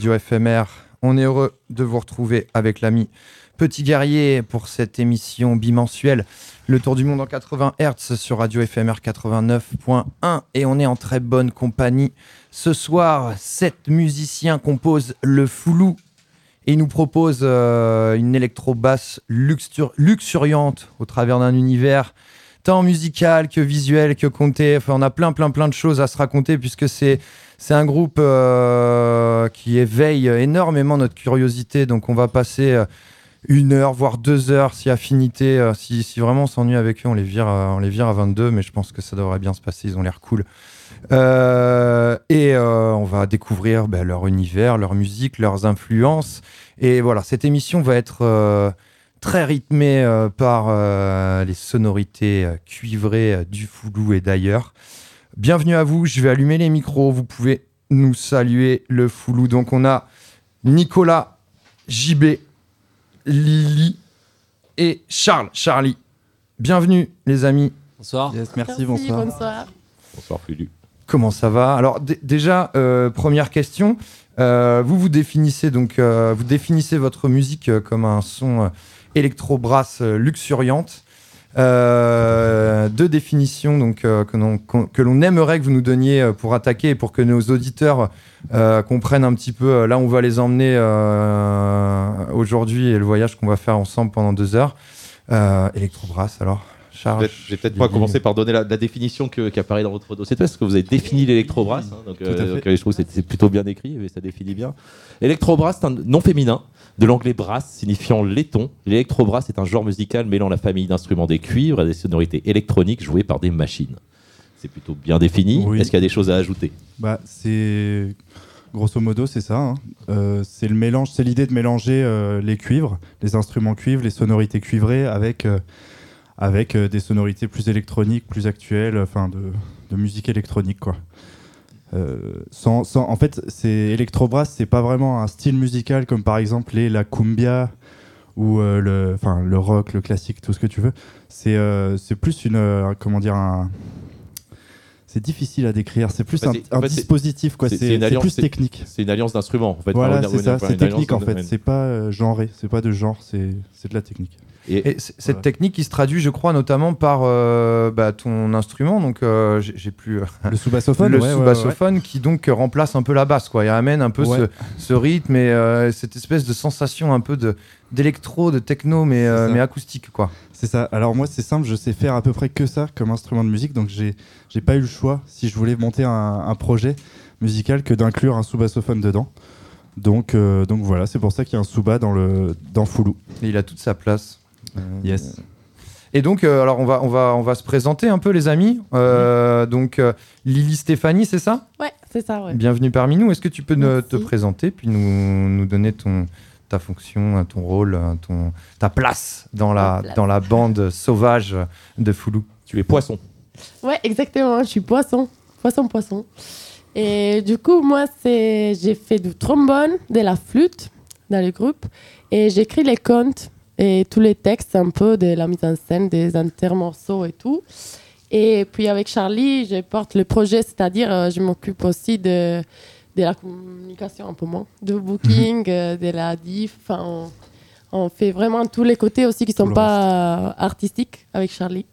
Radio FMR. On est heureux de vous retrouver avec l'ami Petit Guerrier pour cette émission bimensuelle. Le tour du monde en 80 Hz sur Radio FMR 89.1 et on est en très bonne compagnie. Ce soir, sept musiciens composent le Foulou et nous proposent euh, une électro-basse luxur- luxuriante au travers d'un univers tant musical que visuel que compté. Enfin, on a plein, plein, plein de choses à se raconter puisque c'est c'est un groupe euh, qui éveille énormément notre curiosité. Donc, on va passer euh, une heure, voire deux heures, si affinité. euh, si, vraiment on s'ennuie avec eux, on les, vire, on les vire à 22. Mais je pense que ça devrait bien se passer. Ils ont l'air cool. Et on va découvrir ben, leur univers, leur musique, leurs influences. Et voilà, cette émission va être très rythmée par les sonorités cuivrées du Foulou et d'ailleurs. Bienvenue à vous, je vais allumer les micros, vous pouvez nous saluer le Foulou. Donc on a Nicolas, JB, Lily et Charles, Charlie. Bienvenue les amis. Bonsoir. Yes, merci, bonsoir. bonsoir. Bonsoir Fulu. Comment ça va? Alors déjà, euh, première question. Euh, vous vous définissez donc, euh, vous définissez votre musique euh, comme un son euh, électro-brass euh, luxuriante. Euh, deux définitions donc euh, que l'on aimerait que vous nous donniez euh, pour attaquer et pour que nos auditeurs euh, comprennent un petit peu là où on va les emmener aujourd'hui et le voyage qu'on va faire ensemble pendant deux heures. Électro-brass alors. Charles. Vais peut-être pas Lily. commencer par donner la, la définition que- qui apparaît dans votre dossier de parce que vous avez défini l'électrobrass. hein, donc, à euh, donc, euh, je trouve que c'est- plutôt bien écrit, et ça définit bien. Électrobrass, c'est un nom féminin, de l'anglais brass signifiant laiton. L'électrobrass est un genre musical mêlant la famille d'instruments des cuivres et des sonorités électroniques jouées par des machines. C'est plutôt bien défini. Oui. Est-ce qu'il y a des choses à ajouter? Bah, c'est grosso modo c'est ça. hein. Euh, c'est le mélange, c'est l'idée de mélanger euh, les cuivres, les instruments cuivres, les sonorités cuivrées avec euh, avec euh, des sonorités plus électroniques, plus actuelles, enfin de, de musique électronique quoi. Euh, sans, sans- en fait, c'est électrobrass, c'est pas vraiment un style musical comme par exemple les la cumbia ou euh, le, enfin le rock, le classique, tout ce que tu veux. C'est euh, c'est plus une comment dire un c'est difficile à décrire. C'est plus Bah, un, fait, dispositif quoi. c'est- plus technique. C'est une alliance d'instruments. En fait. Voilà, c'est ça. C'est technique en fait. C'est pas euh, genré. C'est pas de genre. C'est c'est de la technique. Et, Et cette Ouais. technique qui se traduit, je crois, notamment par euh, bah, ton instrument. Donc, euh, j'ai plus euh, Le sous-bassophone. le ouais, ouais, sous-bassophone qui donc remplace un peu la basse, quoi. Il amène un peu ce, ce rythme et euh, cette espèce de sensation un peu de d'électro, de techno, mais mais acoustique, quoi. C'est ça. Alors moi, c'est simple. Je sais faire à peu près que ça comme instrument de musique. Donc j'ai j'ai pas eu le choix si je voulais monter un, un projet musical que d'inclure un sous-bassophone dedans. Donc donc voilà. C'est pour ça qu'il y a un sous-bas dans le dans Foulou. Et il a toute sa place. Euh, Yes. Et donc, euh, alors on va on va on va se présenter un peu, les amis. Euh, Donc, euh, Lily Stéphanie, c'est ça? Ouais, c'est ça, ouais. Bienvenue parmi nous. Est-ce que tu peux ne- te présenter puis nous, nous donner ton, ta fonction, euh, ton rôle, euh, ton, ta place dans la, place. dans la bande sauvage de Foulou? Tu es poisson. Ouais, exactement. Je suis poisson. Poisson, poisson. Et du coup, moi, c'est j'ai fait du trombone, de la flûte dans le groupe. Et j'écris les contes et tous les textes un peu de la mise en scène des intermorceaux et tout. Et puis avec Charlie, je porte le projet, c'est-à-dire euh, je m'occupe aussi de, de la communication un peu moins, de booking, euh, de la diff. On, on fait vraiment tous les côtés aussi qui sont Tout le pas artistiques avec Charlie.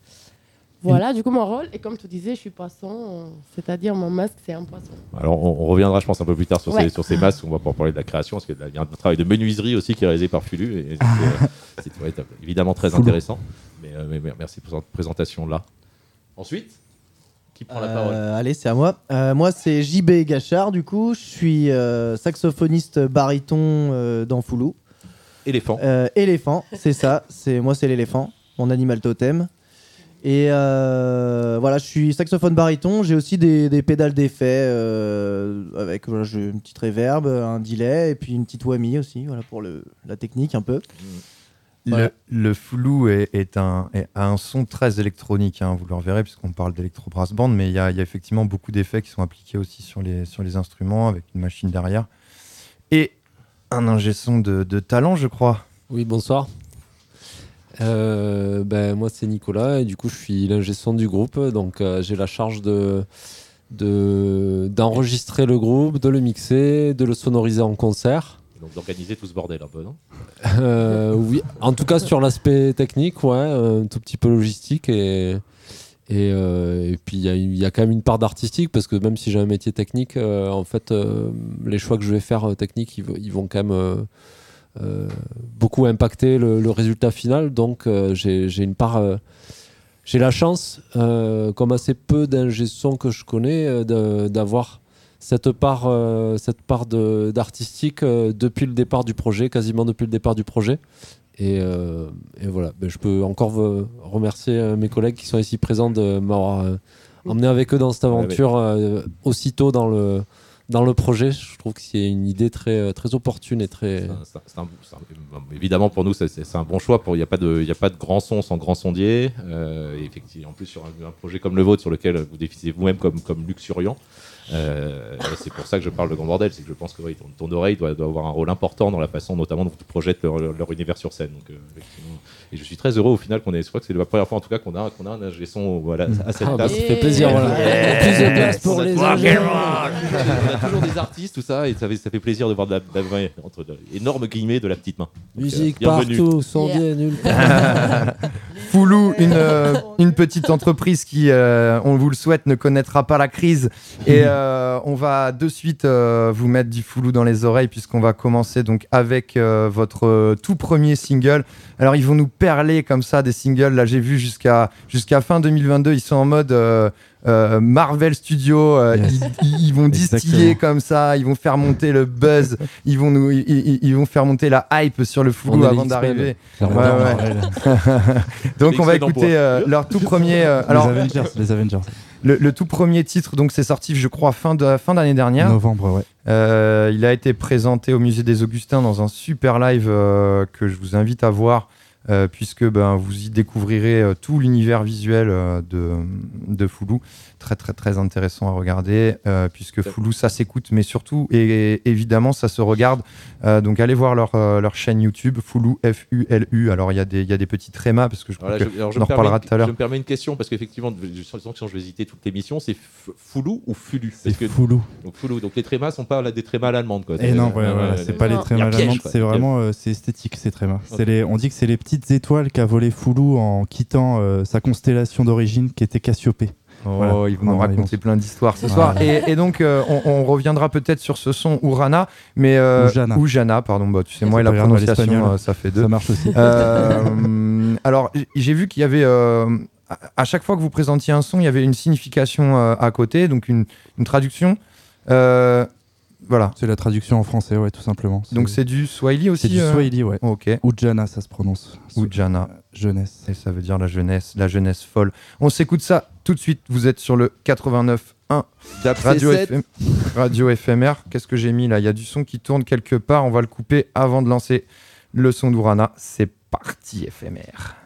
Voilà, du coup, mon rôle, et comme tu disais, je suis poisson, euh, c'est-à-dire mon masque, c'est un poisson. Alors, on, on reviendra, je pense, un peu plus tard sur, Ouais. ces, sur ces masques. On va pouvoir parler de la création, parce qu'il y a un travail de menuiserie aussi qui est réalisé par Fulu. Et c'est euh, c'est, ouais, évidemment très intéressant. Mais, euh, mais- mais merci pour cette présentation-là. Ensuite, qui prend la parole? Euh, allez, c'est à moi. Euh, moi, c'est JB Gachard, du coup. Je suis euh, saxophoniste baryton euh, dans Foulou. Éléphant. Euh, éléphant, c'est ça. C'est Moi, c'est l'éléphant, mon animal totem. Et euh, voilà, je suis saxophone baryton. J'ai aussi des, des pédales d'effet euh, avec voilà, une petite reverb, un delay et puis une petite whammy aussi, voilà, pour le, la technique un peu. Voilà. Le, le flou est, est un, est- a un son très électronique, hein, vous le reverrez, puisqu'on parle d'électro brass band, mais il y, a il y a effectivement beaucoup d'effets qui sont appliqués aussi sur les, sur les instruments, avec une machine derrière. Et un ingé son de, de talent, je crois. Oui, bonsoir. Euh, ben, moi, c'est Nicolas et du coup, je suis l'ingé son du groupe. Donc, euh, j'ai la charge de de- d'enregistrer le groupe, de le mixer, de le sonoriser en concert. Donc, d'organiser tout ce bordel un peu, non? Euh, oui, en tout cas sur l'aspect technique, ouais, un tout petit peu logistique et et, euh, et puis il y, y a quand même une part d'artistique parce que même si j'ai un métier technique, euh, en fait, euh, les choix que je vais faire techniques, ils, vont quand même beaucoup impacter le, le résultat final. Donc euh, j'ai une part, euh, j'ai la chance, euh, comme assez peu d'ingé son que je connais, euh, d'avoir cette part, euh, cette part de- d'artistique euh, depuis le départ du projet, quasiment depuis le départ du projet. Et, euh, et voilà, Ben, je peux encore euh, remercier euh, mes collègues qui sont ici présents de m'avoir euh, emmené avec eux dans cette aventure euh, aussitôt dans le, dans le projet. Je trouve que c'est une idée très, euh, très opportune et très. C'est un- c'est un- évidemment, pour nous, c'est- un bon choix. Il n'y a, pas de- y a pas de grand son sans grand sondier. Euh, et effectivement, en plus, sur un, un projet comme le vôtre, sur lequel vous définissez vous-même comme, comme luxuriant, euh, c'est pour ça que je parle de grand bordel. C'est que je pense que oui, ton, ton oreille doit, doit avoir un rôle important dans la façon, notamment, dont tu projettes leur, leur univers sur scène. Donc, euh, et je suis très heureux au final qu'on ait. Je crois que c'est la première fois, en tout cas, qu'on a, qu'on a un ingé son voilà, à cette Ah, bah, table. ça fait plaisir, voilà. Plus de place pour les on a toujours des artistes, tout ça, et ça fait, ça fait plaisir de voir de la, de la entre de- énormes guillemets de la petite main. Donc, Musique euh, partout, sondier nulle part. Foulou, une, euh, une petite entreprise qui, euh, on vous le souhaite, ne connaîtra pas la crise. Et euh, on va de suite euh, vous mettre du Foulou dans les oreilles puisqu'on va commencer donc avec euh, votre tout premier single. Alors ils vont nous perler comme ça des singles. Là j'ai vu jusqu'à jusqu'à fin 2022, ils sont en mode euh, Marvel Studio. euh, Yes. ils, ils vont distiller Exactement. comme ça, ils vont faire monter le buzz, ils vont nous, ils, ils- ils vont faire monter la hype sur le On Foulou avant d'arriver. Ouais, ouais. Donc on va écouter euh, leur tout premier. euh, alors les Avengers, les Avengers. le, le tout premier titre, donc c'est sorti, je crois, fin de fin d'année dernière. Novembre, ouais. Euh, il a été présenté au musée des Augustins dans un super live euh, que je vous invite à voir. Euh, puisque ben, vous y découvrirez euh, tout l'univers visuel euh, de, de Foulou. Très très très intéressant à regarder, euh, puisque Foulou ça s'écoute, mais surtout et, évidemment ça se regarde. Euh, donc allez voir leur, euh, leur chaîne YouTube, Foulou F-U-L-U. Alors il y, a des- il y a des petits trémas, parce que je Alors là, que je, alors, je on en reparlera tout à l'heure. Je me permets une question parce qu'effectivement, je sens que je vais hésiter toute l'émission. C'est F- Foulou ou Fulu? C'est Foulou. donc, Foulou. Donc les trémas sont pas là, des trémas à l'allemande quoi. Et non, ouais, euh, voilà, euh, c'est pas les Non. trémas y a piège, allemandes, quoi. c'est vraiment euh, c'est esthétique ces trémas. Ok. C'est les, on dit que c'est les petites étoiles qu'a volé Foulou en quittant euh, sa constellation d'origine qui était Cassiopée. Oh, Voilà. ils vont nous Voilà, raconter plein d'histoires ce soir. Et, et donc, euh, on, on reviendra peut-être sur ce son Urana, mais euh, Ou Jana. ou Jana, pardon. Bah, tu sais, moi et la prononciation, euh, ça fait deux. Ça marche aussi. Euh, alors, j'ai vu qu'il y avait, à- chaque fois que vous présentiez un son, il y avait une signification à côté, donc une, une traduction. Euh, voilà. C'est la traduction en français, ouais, tout simplement. Donc c'est du Swahili aussi. c'est du euh Swahili, ouais. Ok. Ujana, ça se prononce. Ou Jana. Jeunesse. Et ça veut dire la jeunesse, la jeunesse folle. On s'écoute ça tout de suite. Vous êtes sur le 89.1 Radio, FM, Radio FMR. Qu'est-ce que j'ai mis là? Il y a du son qui tourne quelque part. On va le couper avant de lancer le son d'Urana. C'est parti éphémère.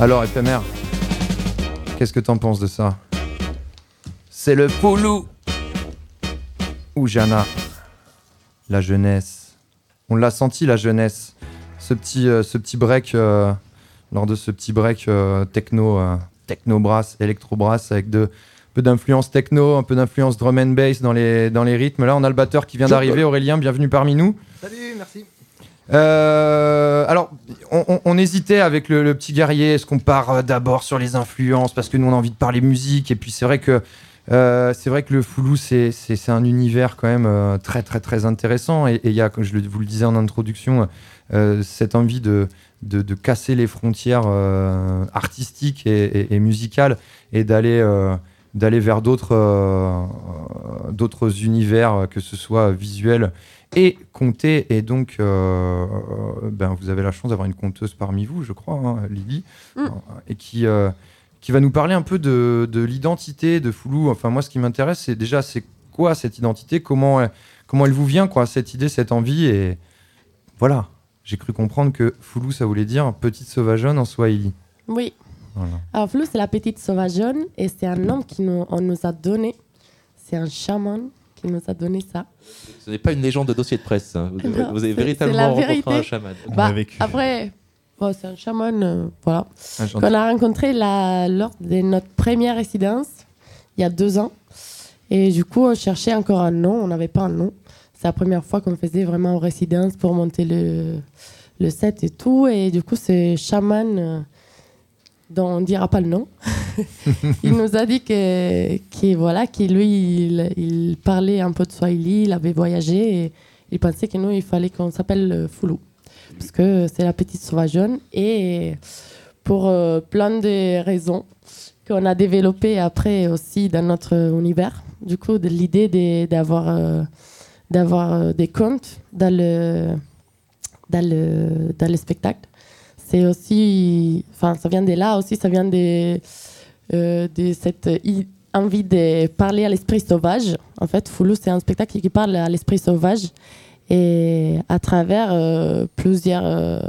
Alors, éphémère, qu'est-ce que t'en penses de ça? C'est le Poulou ou Jana La jeunesse. On l'a senti, la jeunesse. Ce petit, euh, ce petit break, euh, lors de ce petit break euh, techno, techno brass, électro brass, avec de, un peu d'influence techno, un peu d'influence drum and bass dans les, dans les rythmes. Là, on a le batteur qui vient d'arriver. Aurélien, bienvenue parmi nous. Salut, merci. Euh, alors, on, hésitait avec le, petit guerrier. Est-ce qu'on part euh, d'abord sur les influences parce que nous on a envie de parler musique et puis c'est vrai que euh, c'est vrai que le Foulou c'est un univers quand même très très très intéressant et il y a comme je vous le disais en introduction cette envie de de, casser les frontières artistiques et, musicales et d'aller d'aller vers d'autres univers que ce soit visuel et compter. Et donc, euh, euh, ben, vous avez la chance d'avoir une conteuse parmi vous, je crois, hein, Lily, Mm. euh, et qui, euh, qui va nous parler un peu de, de l'identité de Foulou. Enfin, moi, ce qui m'intéresse, c'est déjà, c'est quoi cette identité? Comment elle, comment elle vous vient, quoi, cette idée, cette envie? Et voilà, j'ai cru comprendre que Foulou, ça voulait dire petite sauvageonne en Swahili. Oui. Voilà. Alors, Flou, c'est la petite sauvageonne et c'est un nom qui nous, nous a donné. C'est un chaman qui nous a donné ça. Ce n'est pas une légende de dossier de presse. hein. Vous, Non, vous avez véritablement rencontré un chaman. On Bah, a vécu. Après, bon, c'est un chaman, euh, voilà. Qu'on a rencontré la- lors de notre première résidence, il y a deux ans. Et du coup, on cherchait encore un nom, on n'avait pas un nom. C'est la première fois qu'on faisait vraiment en résidence pour monter le, le set et tout. Et du coup, c'est chaman, euh, dont on ne dira pas le nom. il nous a dit que, que voilà, que lui, il, il parlait un peu de Swahili, il avait voyagé et il pensait que nous, il fallait qu'on s'appelle euh, Foulou. Parce que c'est la petite sauvageonne. Et pour euh, plein de raisons qu'on a développées après aussi dans notre univers. Du coup, de l'idée d'avoir euh, euh, des contes dans le, dans le, dans le spectacle. C'est aussi, enfin, ça vient de là aussi, ça vient de euh, de cette envie de parler à l'esprit sauvage. En fait, Foulou, c'est un spectacle qui parle à l'esprit sauvage et à travers euh, plusieurs, euh,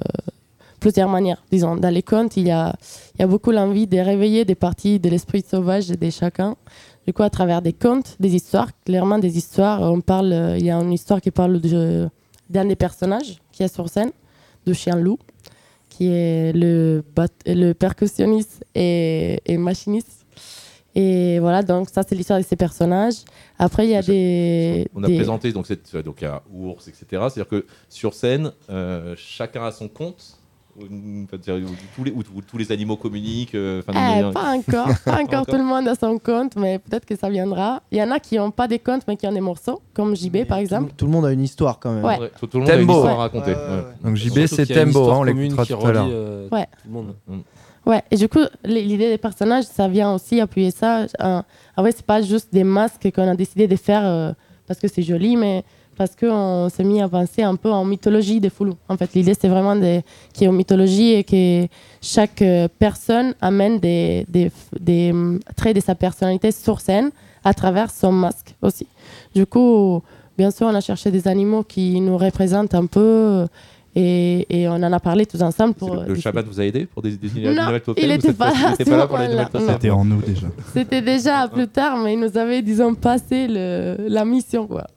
plusieurs manières. Disons, dans les contes, il y a, il y a beaucoup l'envie de réveiller des parties de l'esprit sauvage de chacun. Du coup, à travers des contes, des histoires, clairement des histoires, on parle, il y a une histoire qui parle de- d'un des personnages qui est sur scène, de Chien Loup, qui est le, le percussionniste et, et machiniste. Et voilà, donc ça, c'est l'histoire de ces personnages. Après, il y a des. On a des- présenté donc donc il y a ours etc. C'est-à-dire que sur scène euh, chacun a son compte. Où tous les où, où tous les animaux communiquent. euh, Eh, pas encore, pas encore tout le monde a son compte, mais peut-être que ça viendra. Il y en a qui n'ont pas des comptes, mais qui ont des morceaux, comme JB par exemple. Tout le monde a une histoire quand même. Ouais. Ouais, tout, tout le monde a une Tembo. histoire à Ouais. raconter. Ouais, ouais, ouais. ouais. Donc JB, c'est Tembo, hein, on commune l'écoutera qui tout à l'heure. euh, Ouais. tout le monde. Ouais, et du coup, l'idée des personnages, ça vient aussi appuyer ça. En vrai, c'est pas juste des masques qu'on a décidé de faire euh, parce que c'est joli, mais parce qu'on s'est mis à penser un peu en mythologie des Foulous. En fait, l'idée, c'est vraiment qu'il y ait une mythologie et que chaque euh, personne amène des, des, hum, traits de sa personnalité sur scène à travers son masque aussi. Du coup, bien sûr, on a cherché des animaux qui nous représentent un peu euh, et, et on en a parlé tous ensemble pour. Le. Shabbat vous a aidé pour des Non, nouvelles totems il ou était cette pas là il pas pour les nouvelles. C'était en nous déjà. C'était déjà plus tard, mais ils nous avaient, disons, passé le, la mission, quoi.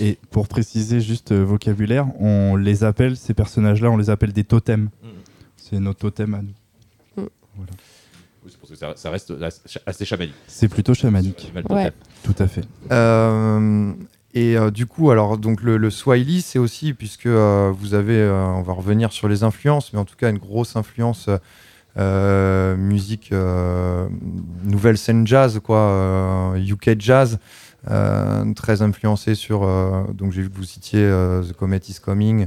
Et pour préciser juste euh, vocabulaire, on les appelle, ces personnages-là, on les appelle des totems. Mm. C'est nos totems à nous. Oui, c'est parce que ça, ça reste assez chamanique. C'est plutôt chamanique. Ouais. totem. Tout à fait. Euh, et euh, du coup, alors donc le, le Swahili, c'est aussi puisque euh, vous avez, euh, on va revenir sur les influences, mais en tout cas une grosse influence musique nouvelle scène jazz, quoi, UK jazz, très influencé sur. donc j'ai vu que vous citiez The Comet Is Coming,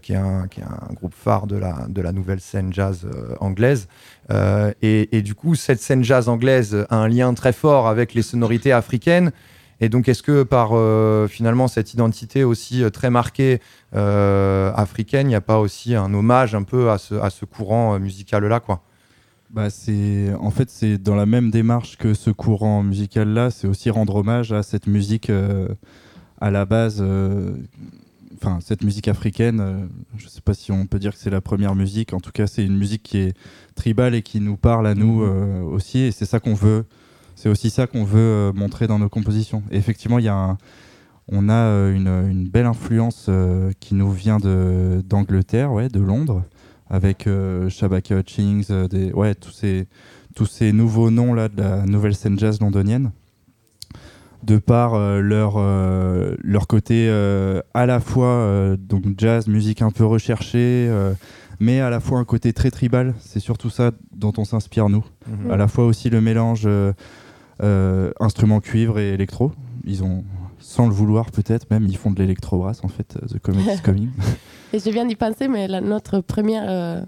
qui, est un, qui est un groupe phare de la, de la nouvelle scène jazz anglaise. Et, et du coup, cette scène jazz anglaise a un lien très fort avec les sonorités africaines. Et donc, est-ce que par euh, finalement cette identité aussi euh, très marquée euh, africaine, il n'y a pas aussi un hommage un peu à ce, à ce courant musical-là, quoi? Bah, c'est en fait c'est dans la même démarche que ce courant musical là, c'est aussi rendre hommage à cette musique euh, à la base, enfin cette musique africaine. euh, je sais pas si on peut dire que c'est la première musique. En tout cas, c'est une musique qui est tribale et qui nous parle à nous euh, aussi. Et c'est ça qu'on veut. C'est aussi ça qu'on veut euh, montrer dans nos compositions. Et effectivement, il y a un- on a euh, une, une belle influence euh, qui nous vient d'Angleterre, ouais, de Londres avec euh, Shabaka Hutchings, euh, des, ouais, tous ces, tous ces nouveaux noms là de la nouvelle scène jazz londonienne, de par leur, leur côté à la fois donc jazz, musique un peu recherchée, mais à la fois un côté très tribal. C'est surtout ça dont on s'inspire nous. Mhm. À la fois aussi le mélange euh, euh, instrument cuivre et électro. Ils ont, sans le vouloir peut-être même, ils font de l'électro-brass en fait, euh, The Comet is Coming. Et je viens d'y penser, mais la- notre première euh,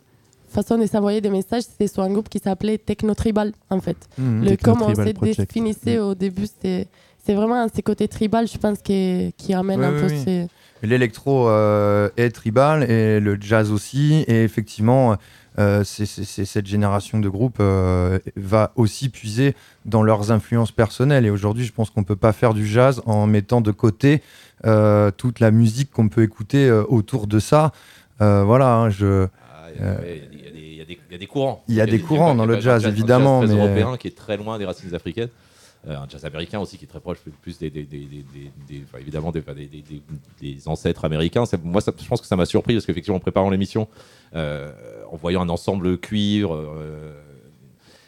façon de s'envoyer des messages, c'était sur un groupe qui s'appelait Techno Tribal, en fait. Mhm. Le, Techno comme on Project. définissait au début, c'était c'est vraiment ces côtés tribal, je pense, qui, qui ramènent Oui, un oui, peu oui. ces... L'électro euh, est tribal et le jazz aussi. Et effectivement, euh, cette génération de groupes euh, va aussi puiser dans leurs influences personnelles. Et aujourd'hui, je pense qu'on peut pas faire du jazz en mettant de côté euh, toute la musique qu'on peut écouter autour de ça. Voilà, hein, je. Ah, Il y, a- ouais, il y a des- il y a des- il y a des courants. Il y a des courants dans le un jazz, un évidemment, très mais- européen qui est très loin des racines africaines. Euh, un jazz américain aussi qui est très proche plus- des, enfin, évidemment des, ancêtres américains. Moi, ça- je pense que ça m'a surpris parce qu'effectivement, en préparant l'émission, euh, en voyant un ensemble cuivre, euh,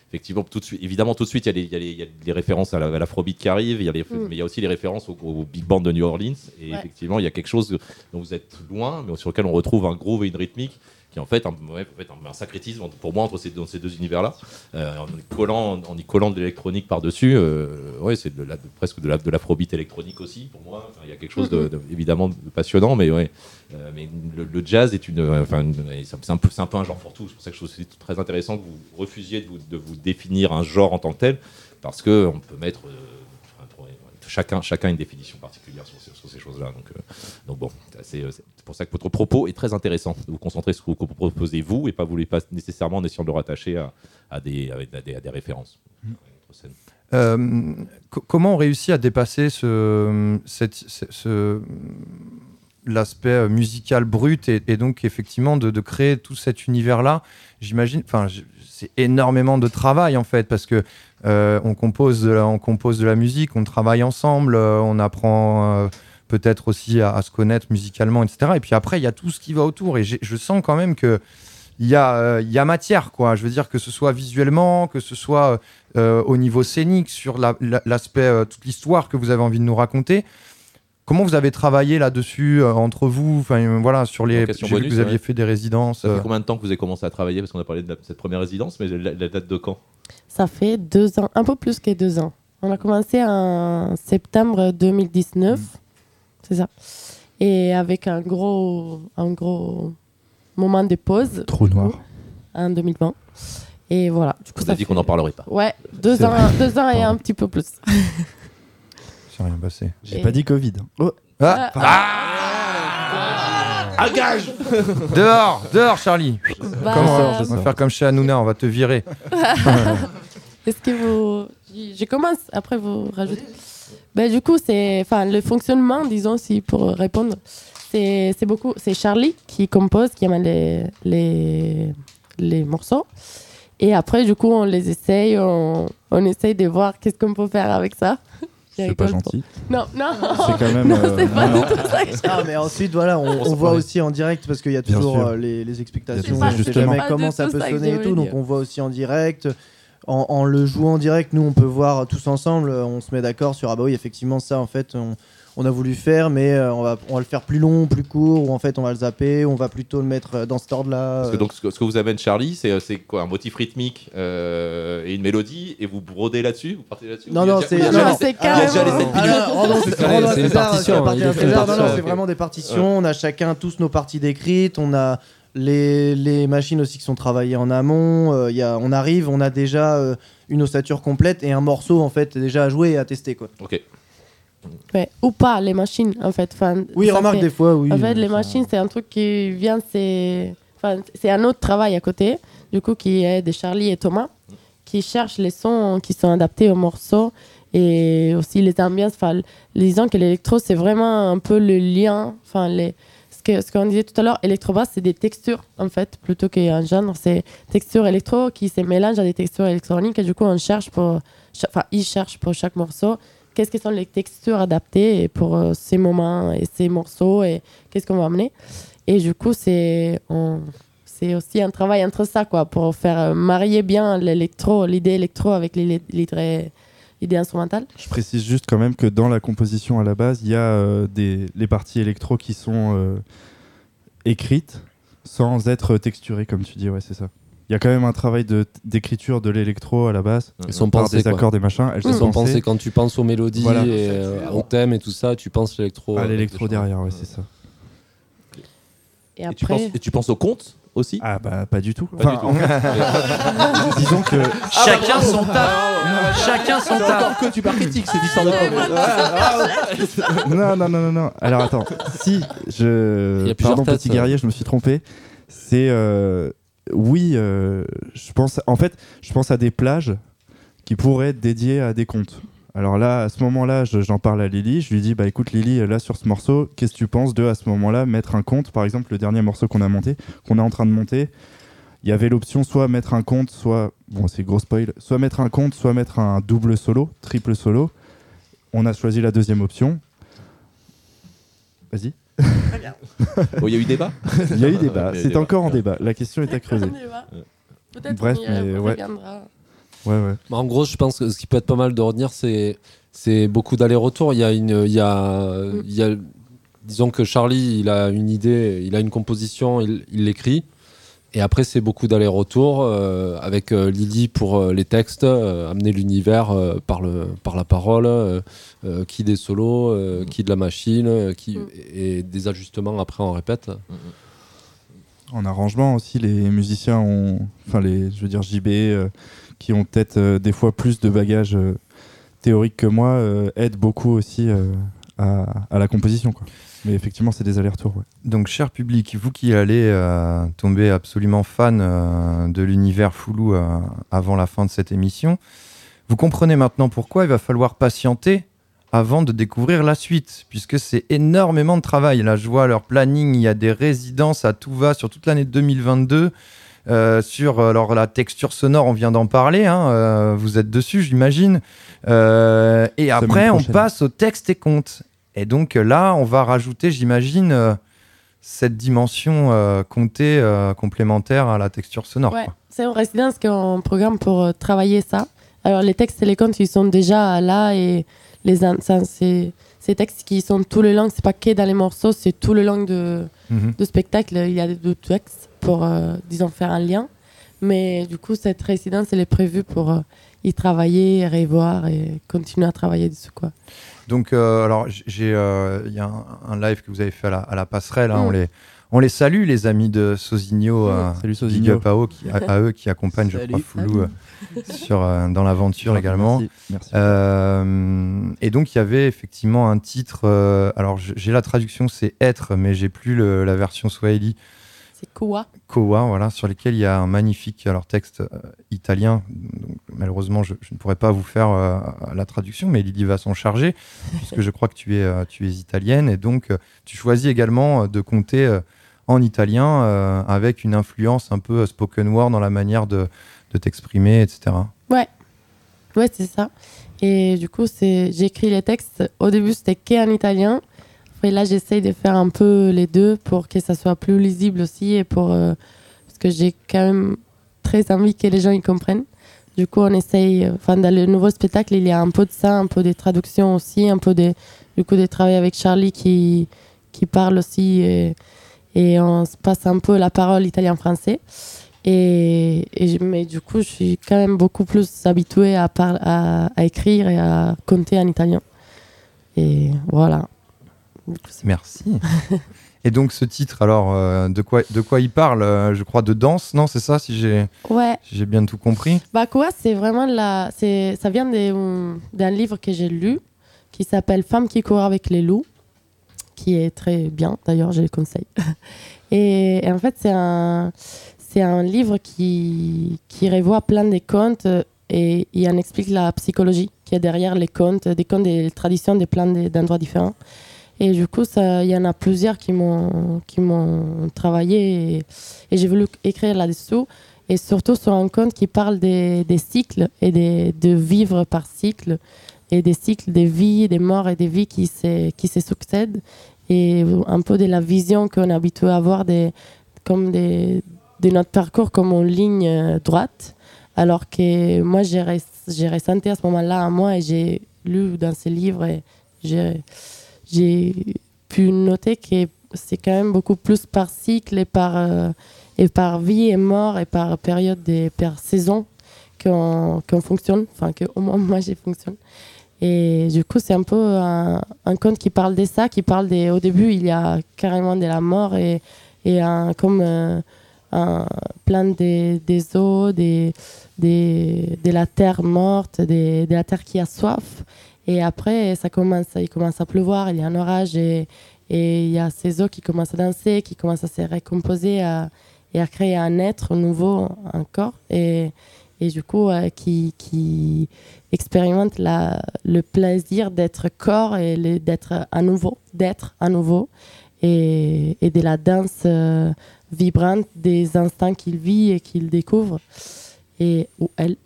effectivement, tout de suite, évidemment, tout de suite, il y a les, y y a références à la- l'afrobeat qui arrivent, il y a les- Mm. mais il y a aussi les références au, au big band de New Orleans. Et Ouais. effectivement, il y a quelque chose dont vous êtes loin, mais sur lequel on retrouve un groove et une rythmique qui est en fait un, ouais, en fait, un, un sacrétisme entre- pour moi entre ces, dans ces deux univers-là. Euh, en, y collant, en y collant de l'électronique par-dessus, euh, ouais, c'est de la- de- presque de la- de l'afrobeat électronique aussi pour moi. Enfin, Il y a quelque chose de, de- évidemment de passionnant, mais ouais. Euh, mais le, le jazz est une, enfin, c'est un- peu, c'est un peu un genre pour tous. C'est pour ça que je trouve que c'est très intéressant que vous refusiez de vous, de vous définir un genre en tant que tel, parce que on peut mettre enfin, chacun, chacun une définition particulière sur, sur ces choses-là. Donc, euh, donc bon, c'est assez, euh, c'est pour ça que votre propos est très intéressant. Vous vous concentrez sur ce que vous proposez vous et pas vous voulez pas nécessairement en essayant de le rattacher à, à des, à des, à des références. Scène. Euh, co- comment on réussit à dépasser ce, cette- ce- ce- l'aspect musical brut et, et donc effectivement de, de créer tout cet univers-là? J'imagine, enfin, je- c'est énormément de travail en fait parce que euh, on compose, de la, on compose de la musique, on travaille ensemble, euh, on apprend peut-être aussi à, à se connaître musicalement, etc. Et puis après, il y a tout ce qui va autour et je sens quand même que il y, a, euh, il y a matière, quoi. Je veux dire que ce soit visuellement, que ce soit euh, au niveau scénique, sur la- la- l'aspect, euh, toute l'histoire que vous avez envie de nous raconter. Comment vous avez travaillé là-dessus euh, entre vous? Enfin euh, voilà, sur les. J'ai vu que vous aviez ouais. fait des résidences. Ça fait euh, combien de temps que vous avez commencé à travailler? Parce qu'on a parlé de la- cette première résidence, mais la, la date de quand? Ça fait deux ans, un peu plus que deux ans. On a commencé en septembre 2019, c'est ça. Et avec un gros, un gros moment de pause Trou noir. en 2020. Et voilà. Du coup, ça dit fait- qu'on n'en parlerait pas. Ouais, deux ans, deux ans et un petit peu plus. C'est rien passé. J'ai Et- pas dit Covid. Oh, Ah, À gage dehors, dehors, Charlie. Bah, Comment ça, On va faire comme chez Hanouna, on va te virer. Est-ce que vous. Je je commence, après vous rajoutez. Ben, du coup, c'est. Enfin, le fonctionnement, disons, si pour répondre, c'est c'est beaucoup. C'est Charlie qui compose, qui amène les, les, les morceaux. Et après, du coup, on les essaye, on, on essaye de voir qu'est-ce qu'on peut faire avec ça. C'est pas gentil. Non, non. C'est quand même. Non, euh, c'est pas non, du tout ça que je- Ah, mais ensuite, voilà, on, voit aussi en direct parce qu'il y a toujours euh, les, les a On sait jamais comment ça peut sonner et tout, donc on voit aussi en direct. En, en le jouant en direct, nous, on peut voir tous ensemble, euh, on se met d'accord sur ah bah oui, effectivement, ça, en fait, on, on a voulu faire, mais euh, on, va, on va le faire plus long, plus court, ou en fait, on va le zapper, on va plutôt le mettre euh, dans cet ordre-là. Parce que euh. donc, ce que, ce que vous amène Charlie, c'est c'est quoi Un motif rythmique euh, et une mélodie, et vous brodez là-dessus Vous partez là-dessus Non, non, c'est. c'est C'est une partition, vraiment des partitions. On a chacun tous nos parties décrites. On a les, les machines aussi qui sont travaillées en amont. Euh, il y a, on arrive, on a déjà euh, une ossature complète et un morceau en fait déjà à jouer et à tester quoi. Ok. Ouais, Ou pas, les machines, en fait. Enfin, Oui, remarque fait- des fois, oui. En fait, les Ça- machines, c'est un truc qui vient, c'est. Enfin, c'est un autre travail à côté, du coup, qui est de Charlie et Thomas, qui cherchent les sons qui sont adaptés au morceau et aussi les ambiances. Enfin, disons que l'électro, c'est vraiment un peu le lien. Enfin, les. Que- ce qu'on disait tout à l'heure, électro-bass, c'est des textures, en fait, plutôt qu'un genre. C'est textures électro qui se mélangent à des textures électroniques et du coup, on cherche pour. Enfin, ils cherchent pour chaque morceau qu'est-ce que sont les textures adaptées pour euh, ces moments et ces morceaux et qu'est-ce qu'on va amener? Et du coup, c'est c'est aussi un travail entre ça, quoi, pour faire euh, marier bien l'électro, l'idée électro avec l'idée instrumentale? Je précise juste quand même que dans la composition à la base, il y a euh, des, les parties électro qui sont euh, écrites sans être texturées, comme tu dis. Ouais, c'est ça. Il y a quand même un travail de- d'écriture de, l'électro à la base. Ils sont par pensés, des quoi. accords, des machins. Elles Ils sont sont pensées quand tu penses aux mélodies Voilà. et euh, au thème et tout ça, tu penses l'électro. à l'électro derrière. Ouais, c'est ça. Et Et tu, après, penses, et tu penses au compte aussi Ah bah pas du tout. Pas du Enfin, tout. en fait, disons que Chacun son taf. Chacun son taf. que tu pars critique, c'est l'histoire de non, non, non, non, non. Alors attends, si je. Pardon, petit ça. guerrier, je me suis trompé. C'est. euh, Oui, euh, je pense. En fait, je pense à des plages qui pourraient être dédiées à des contes. Alors là, à ce moment-là, je- j'en parle à Lily. Je lui dis Bah écoute, Lily, là sur ce morceau, qu'est-ce que tu penses de à ce moment-là mettre un conte Par exemple, le dernier morceau qu'on a monté, qu'on est en train de monter. Il y avait l'option soit mettre un compte, soit. Bon, c'est gros spoil. Soit mettre un compte, soit mettre un double solo, triple solo. On a choisi la deuxième option. Vas-y. Bon, il y a eu débat Il y a eu débat. C'est encore en débat. La question est à creuser. Peut-être Bref, mais ouais. reviendra. Ouais, ouais. Bah, En gros, je pense que ce qui peut être pas mal de retenir, c'est c'est beaucoup d'allers-retours. Il y a une, il y a, il y a, disons que Charlie, il a une idée, il a une composition, il l'écrit. Et après, c'est beaucoup d'allers-retours euh, avec euh, Lily pour euh, les textes, euh, amener l'univers euh, par, le, par la parole, euh, euh, qui des solos, euh, qui de la machine, euh, qui, Mm. et des ajustements après on répète. En arrangement aussi, les musiciens ont. Enfin, les, je veux dire, JB, euh, qui ont peut-être euh, des fois plus de bagages euh, théorique que moi euh, aide beaucoup aussi à, la composition. Mais effectivement, c'est des allers-retours. Donc, cher public, vous qui allez tomber absolument fan de l'univers Foulou avant la fin de cette émission, vous comprenez maintenant pourquoi il va falloir patienter avant de découvrir la suite, puisque c'est énormément de travail. Là, je vois leur planning, il y a des résidences à tout va sur toute l'année 2022. Euh, sur alors, la texture sonore, on vient d'en parler, hein, euh, vous êtes dessus, j'imagine. Euh, et après, on passe au texte et conte. Et donc là, on va rajouter, j'imagine, euh, cette dimension euh, comptée euh, complémentaire à la texture sonore. Ouais, c'est en résidence qu'on programme pour euh, travailler ça. Alors les textes et les contes, ils sont déjà là et les c'est ces textes qui sont tout le long, c'est pas que dans les morceaux, c'est tout le long de, Mhm. de spectacle. Il y a des textes pour, euh, disons, faire un lien. Mais du coup, cette résidence, elle est prévue pour euh, y travailler, revoir et continuer à travailler dessus. Quoi. Donc, euh, alors, j'ai, euh, il y a un, un live que vous avez fait à la, à la passerelle. hein, Mm. on, les, on les salue, les amis de Sosigno. euh, Salut big Sosigno. up à eux qui, à, à eux qui accompagnent, je crois, Foulou euh, sur, euh, dans l'aventure également. Merci. Merci. Euh, et donc, il y avait effectivement un titre. euh, alors, j'ai la traduction, c'est Être, mais j'ai plus le- la version Swahili. C'est quoi Koa, voilà, sur lesquels il y a un magnifique alors, texte euh, italien. Donc, malheureusement, je, je ne pourrais pas vous faire euh, la traduction, mais Lydie va s'en charger, puisque je crois que tu es, euh, tu es italienne. Et donc, tu choisis également de compter en italien avec une influence un peu spoken word dans la manière de, de t'exprimer, etc. Ouais, c'est ça. Et du coup, j'ai écrit les textes. Au début, c'était qu'en italien. Après, là, j'essaye de faire un peu les deux pour que ça soit plus lisible aussi et pour euh, parce que j'ai quand même très envie que les gens y comprennent. Du coup, on essaye. Enfin, dans le nouveau spectacle, il y a un peu de ça, un peu des traductions aussi, un peu des du coup des travaux avec Charlie qui qui parle aussi et, on se passe un peu la parole italien-français. Et, mais du coup, je suis quand même beaucoup plus habituée à, par- à, à écrire et à compter en italien. Et voilà. Merci. et donc, ce titre, alors, euh, de, quoi, de quoi il parle euh, Je crois de danse, non C'est ça, si j'ai Ouais, si j'ai bien tout compris? Bah quoi, c'est vraiment la, c'est, ça vient d'un livre que j'ai lu qui s'appelle Femmes qui courent avec les loups, qui est très bien. D'ailleurs, je le conseille. Et, et en fait, c'est un, c'est un livre qui, qui revoit plein de contes et il en explique la psychologie qui est derrière les contes, des contes des traditions de plein de- d'endroits différents. Et du coup, il y en a plusieurs qui m'ont travaillé et, j'ai voulu écrire là-dessous. Et surtout sur un conte qui parle des, des cycles et des, de vivre par cycle et des cycles des vies, des morts et des vies qui se, se succèdent et un peu de la vision qu'on est habitué à avoir des, comme des, de notre parcours comme en ligne euh, droite. Alors que moi, j'ai ressenti à ce moment-là à moi et j'ai lu dans ces livres et j'ai j'ai pu noter que c'est quand même beaucoup plus par cycle et par, euh, et par vie et mort et par période et par saison qu'on qu'on fonctionne, enfin qu'au moins moi j'ai fonctionne. Et du coup, c'est un peu un, un conte qui parle de ça, qui parle des. Au début, il y a carrément de la mort et, et un, comme euh, un, plein des, des eaux, des, des, de la terre morte, des, de la terre qui a soif. Et après, ça commence, il commence à pleuvoir, il y a un orage et, il y a ces eaux qui commencent à danser, qui commencent à se recomposer à- et à créer un être nouveau, un corps. Et, du coup, qui, qui expérimente le plaisir d'être corps et d'être à nouveau, d'être à nouveau. Et, et de la danse euh, vibrante des instants qu'il vit et qu'il découvre. Et, ou elle.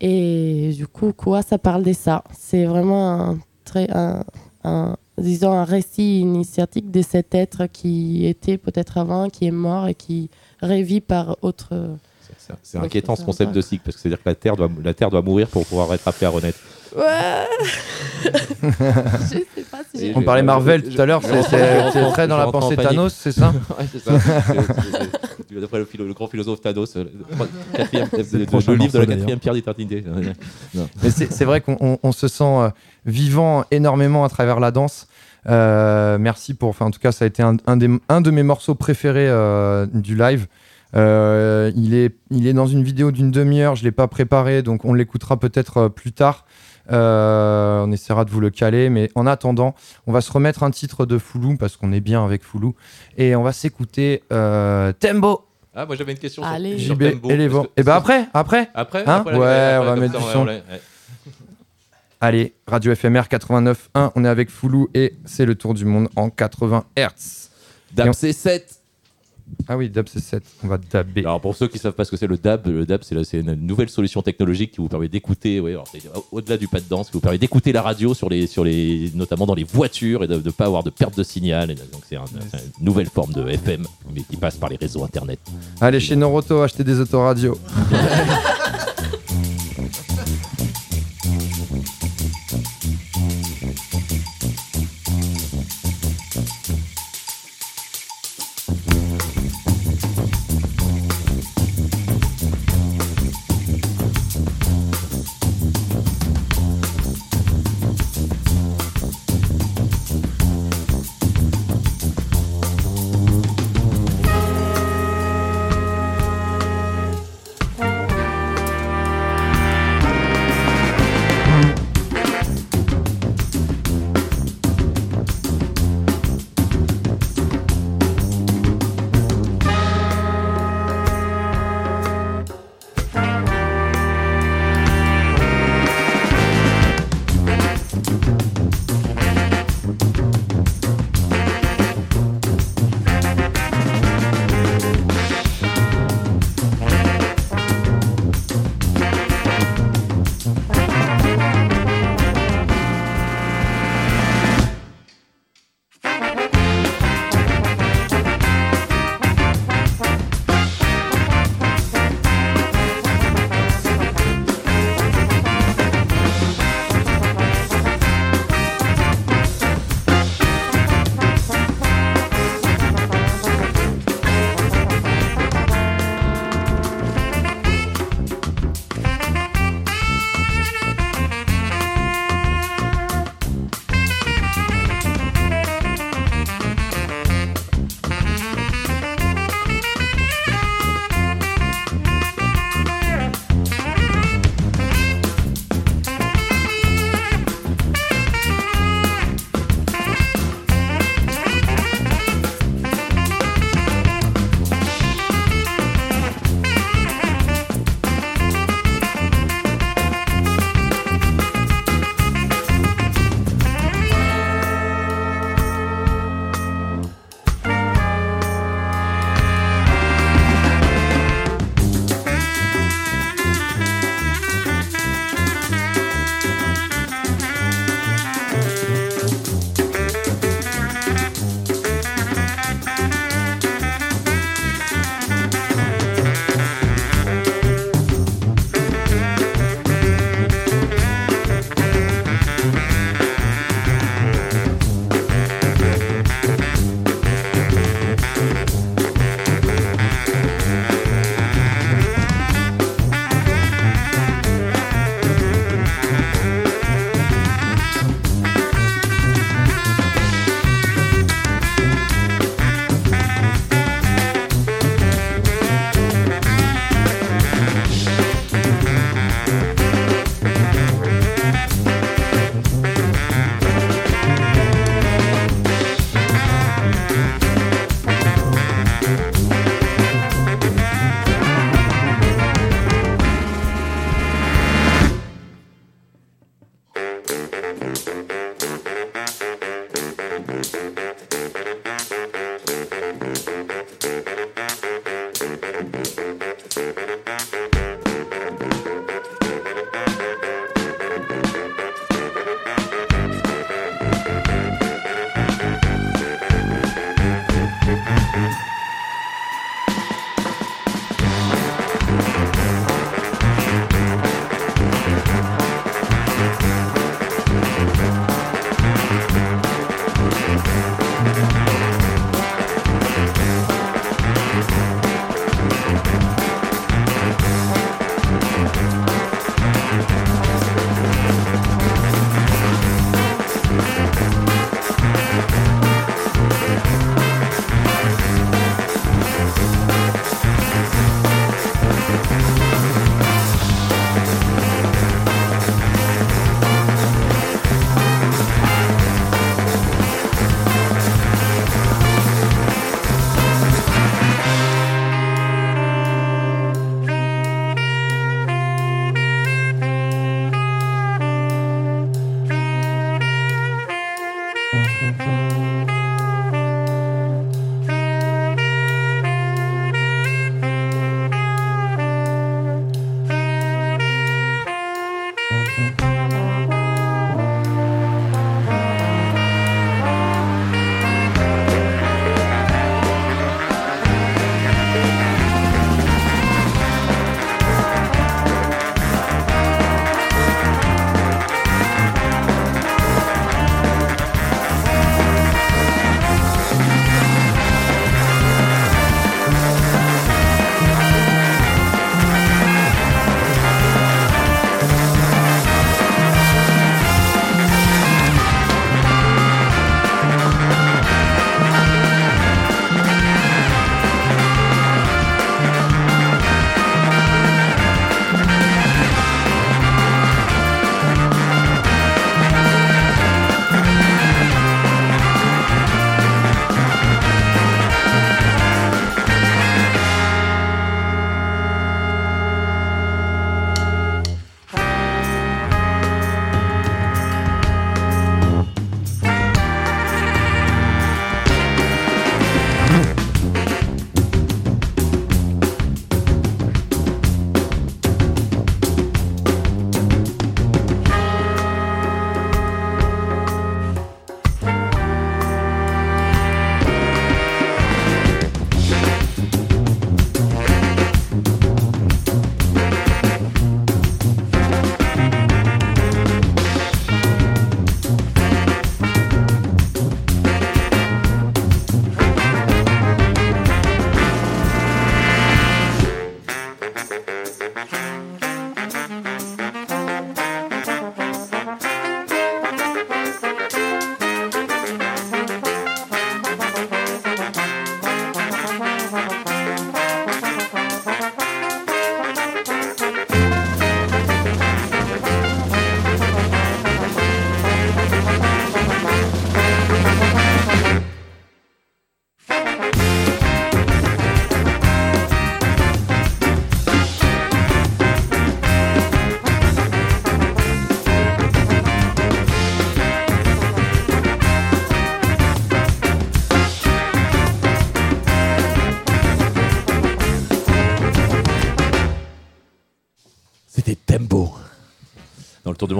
Et du coup, quoi, ça parle de ça. C'est vraiment un, très, un, un- disons, un récit initiatique de cet être qui était peut-être avant, qui est mort et qui revit par autre. C'est- inquiétant ce concept de cycle, parce que c'est-à-dire que la Terre, doit, la Terre doit mourir pour pouvoir être appelée à renaître. Ouais Je sais pas si j'ai. On parlait Marvel tout à l'heure, c'est- c'est très dans la pensée. Thanos, c'est ça Ouais, c'est ça. C'est- c'est- D'après le, philo- le grand philosophe Thanos, euh, le, quatrième- le- le- prochain le livre de la quatrième pierre d'éternité. Mais c'est c'est vrai qu'on on- on se sent euh, vivant énormément à travers la danse. Euh, merci pour. Enfin, en tout cas, ça a été un, un des- un de mes morceaux préférés euh, du live. Euh, il, est, il est dans une vidéo d'une demi-heure, je ne l'ai pas préparé, donc on l'écoutera peut-être euh, plus tard. Euh, on essaiera de vous le caler, mais en attendant, on va se remettre un titre de Foulou parce qu'on est bien avec Foulou et on va s'écouter euh, Tembo, Ah, moi j'avais une question sur- Allez. sur, JB Tembo. et les vents. Parce que- Et ben après, après. Après, Hein après Ouais, après, on va mettre du son. ouais, ouais. Allez, Radio FMR 89.1, on est avec Foulou et c'est le tour du monde en 80 Hz. DAB C7. Ah oui, DAB c'est 7, on va dabber. Alors pour ceux qui savent pas ce que c'est le DAB, le DAB c'est une nouvelle solution technologique qui vous permet d'écouter, ouais, au- au-delà du pas de danse, qui vous permet d'écouter la radio sur les, sur les, notamment dans les voitures et de ne pas avoir de perte de signal. Et donc c'est un- c'est une nouvelle forme de FM, mais qui passe par les réseaux internet. Allez chez Noroto, acheter des autoradios.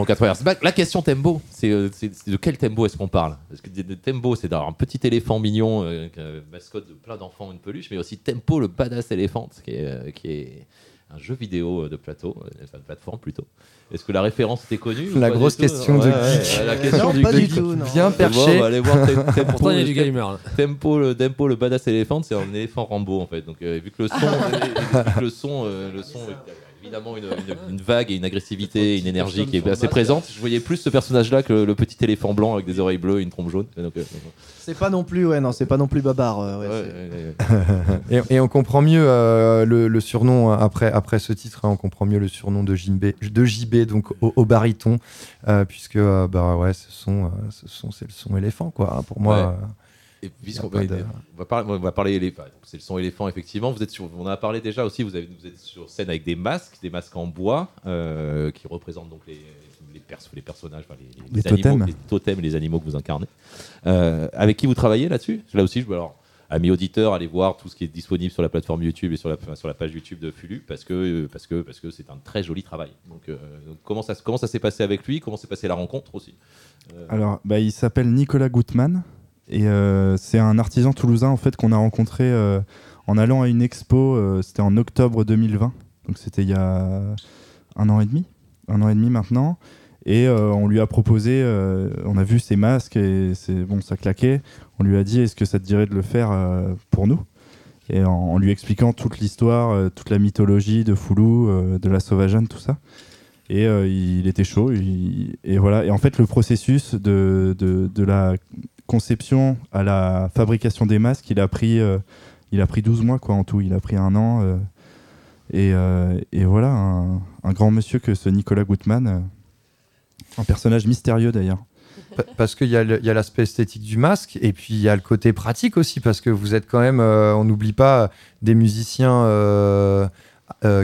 tour du monde 80 La question tempo, c'est euh, c'est- de quel tempo est-ce qu'on parle? Parce que de- tempo, c'est d'avoir un petit éléphant mignon, euh, euh, mascotte de plein d'enfants, une peluche, mais aussi tempo, le badass éléphant, qui est, euh, qui est un jeu vidéo euh, de plateau, enfin de plateforme plutôt. Est-ce que la référence était connue La grosse question de geek. La question du pas du tout. Bien perché. on va aller voir Tem- Tempo. Pourtant, il y a du le- gamer. Tempo, le, tempo, le badass éléphant, c'est un éléphant Rambo en fait. Donc vu que le son, le son, le son, évidemment une, une- une vague et une agressivité, une énergie qui est assez présente. Je voyais plus ce personnage-là que le petit éléphant blanc avec des oreilles bleues et une trompe jaune. Donc, euh, C'est pas non plus, ouais, non, c'est pas non plus Babar. euh, ouais, ouais, c'est- ouais, ouais. Et, et on comprend mieux euh, le, le surnom euh, après, après ce titre, hein, on comprend mieux le surnom de JB, de JB donc au, au baryton, euh, puisque euh, bah ouais, ce son, euh, ce son, c'est le son éléphant quoi. hein, Pour moi, Ouais. euh, Et puisqu'on Y a pas va, de- on va parler, on va parler C'est le son éléphant effectivement. Vous êtes sur, on en a parlé déjà aussi. Vous, avez, vous êtes sur scène avec des masques, des masques en bois euh, qui représentent donc les, les, pers- les personnages, enfin, les, Les animaux, totems. les totems et les animaux que vous incarnez. Euh, avec qui vous travaillez là-dessus? Là aussi, je veux alors. Amis auditeurs, allez voir tout ce qui est disponible sur la plateforme YouTube et sur la, sur la page YouTube de Fulu parce que parce que parce que c'est un très joli travail. Donc, euh, donc comment ça comment ça s'est passé avec lui? Comment s'est passée la rencontre aussi? Alors, bah, il s'appelle Nicolas Gutmann et euh, c'est un artisan toulousain en fait qu'on a rencontré euh, en allant à une expo. euh, c'était en octobre 2020, donc c'était il y a un an et demi, un an et demi maintenant. Et on lui a proposé, on a vu ses masques et c'est bon, ça claquait. On lui a dit, est-ce que ça te dirait de le faire pour nous? Et en, lui expliquant toute l'histoire, toute la mythologie de Foulou, de la Sauvageanne, tout ça. Et il était chaud. et voilà. Et en fait, le processus de, de la conception à la fabrication des masques, il a pris, euh, il a pris 12 mois quoi, en tout. Il a pris un an. euh, et, euh, et voilà, un, un grand monsieur que ce Nicolas Gutmann. un personnage mystérieux d'ailleurs. Pa- Parce qu'il y a l'aspect esthétique du masque et puis il y a le côté pratique aussi parce que vous êtes quand même, on n'oublie pas, des musiciens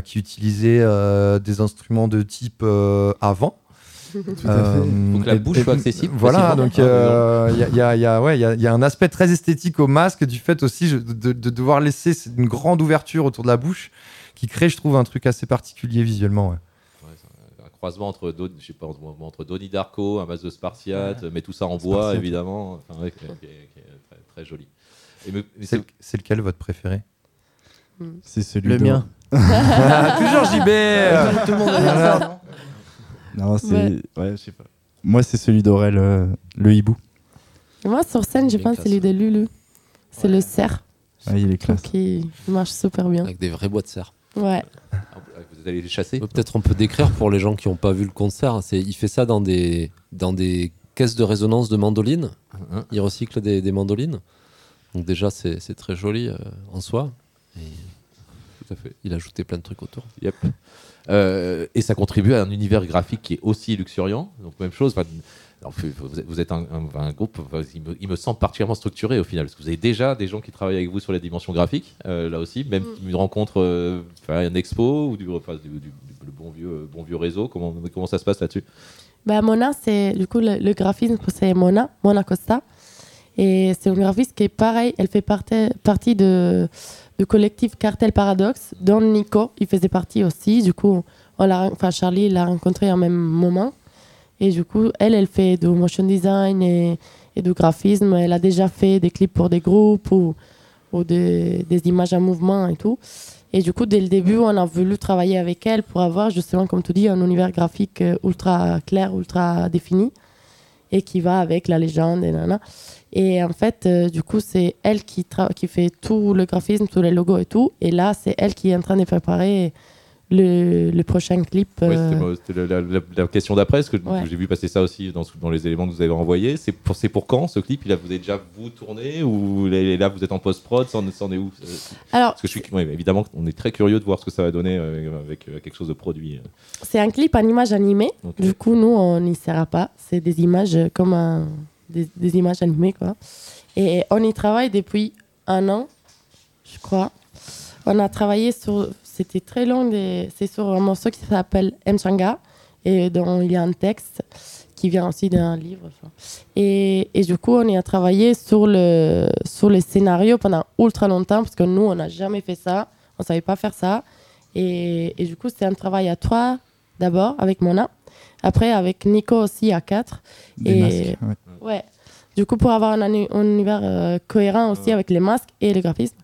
qui utilisaient des instruments de type avant. Tout à fait. Faut que la bouche soit accessible Voilà, donc Ah, euh, il y, a- y ouais, y y un aspect très esthétique au masque du fait aussi je- de, de devoir laisser une grande ouverture autour de la bouche qui crée, je trouve, un truc assez particulier visuellement. ouais. un croisement entre, Don- je sais pas, entre, Donnie Darko, un masque de Spartiate, mais tout ça en bois, Spartiate. évidemment. Enfin, ouais, qui est- qui est- qui est très, très joli. Et me- mais C'est c'est- c'est lequel votre préféré? C'est celui Le de- mien. Toujours JB Tout le monde non Non, c'est. Ouais. Ouais, je sais pas. Moi, c'est celui d'Aurel, euh, le hibou. Et moi, sur scène, je pense classe. celui de Lulu. C'est le cerf Ah, il est classe. qui marche super bien. Avec des vrais bois de serre. Ouais. vous allez les chasser Peut-être on peut décrire pour les gens qui n'ont pas vu le concert. C'est, il fait ça dans des, dans des caisses de résonance de mandolines. Hein Il recycle des, des mandolines. Donc déjà, c'est, c'est très joli euh, en soi. Et Tout à fait. il a ajouté plein de trucs autour. Yep. Euh, et ça contribue à un univers graphique qui est aussi luxuriant. Donc même chose. alors, vous êtes- un, un- un groupe, il, me, il me semble particulièrement structuré au final, parce que vous avez déjà des gens qui travaillent avec vous sur la dimension graphique, euh, là aussi, même une rencontre, euh, une expo ou du, enfin, du- du- du- le bon vieux, bon vieux réseau. Comment, comment ça se passe là-dessus? Bah, Mona, c'est du coup le, le graphisme, c'est Mona, Mona Costa. Et c'est une graphiste qui est pareil, elle fait partie, partie de, du collectif Cartel Paradox, dont Nico, il faisait partie aussi. Du coup, on enfin, Charlie l'a rencontré en même moment. Et du coup, elle, elle fait du motion design et, du graphisme. Elle a déjà fait des clips pour des groupes ou, des images en mouvement et tout. Et du coup, dès le début, on a voulu travailler avec elle pour avoir justement, comme tu dis, un univers graphique euh, ultra clair, ultra défini et qui va avec la légende et nana. Et en fait, euh, du coup, c'est elle qui, tra- qui fait tout le graphisme, tous les logos et tout. Et là, c'est elle qui est en train de préparer le, le prochain clip. Ouais, euh, C'était la, la- la question d'après, parce que Ouais. j'ai vu passer ça aussi dans, dans les éléments que vous avez envoyés. C'est pour, quand ce clip? Il a, Vous avez déjà vous tourné ou là, vous êtes en post-prod? C'en c'en est où? Euh, Alors, Parce que je suis, ouais, évidemment, on est très curieux de voir ce que ça va donner avec euh, quelque chose de produit. c'est un clip en image animée. Du coup, nous, on n'y sera pas. C'est des images comme un- des, des images animées, quoi. Et on y travaille depuis un an, je crois. On a travaillé sur. C'était très long. des- C'est sur un morceau qui s'appelle Mchanga et dont il y a un texte qui vient aussi d'un livre. Et, et du coup, on y a travaillé sur le, sur le scénario pendant ultra longtemps parce que nous, on n'a jamais fait ça. On ne savait pas faire ça. Et, et du coup, c'est un travail à trois d'abord avec Mona. Après, avec Nico aussi à 4. Des Et- masques. ouais. Ouais. Du coup, pour avoir un, univers euh, cohérent aussi avec les masques et le graphisme.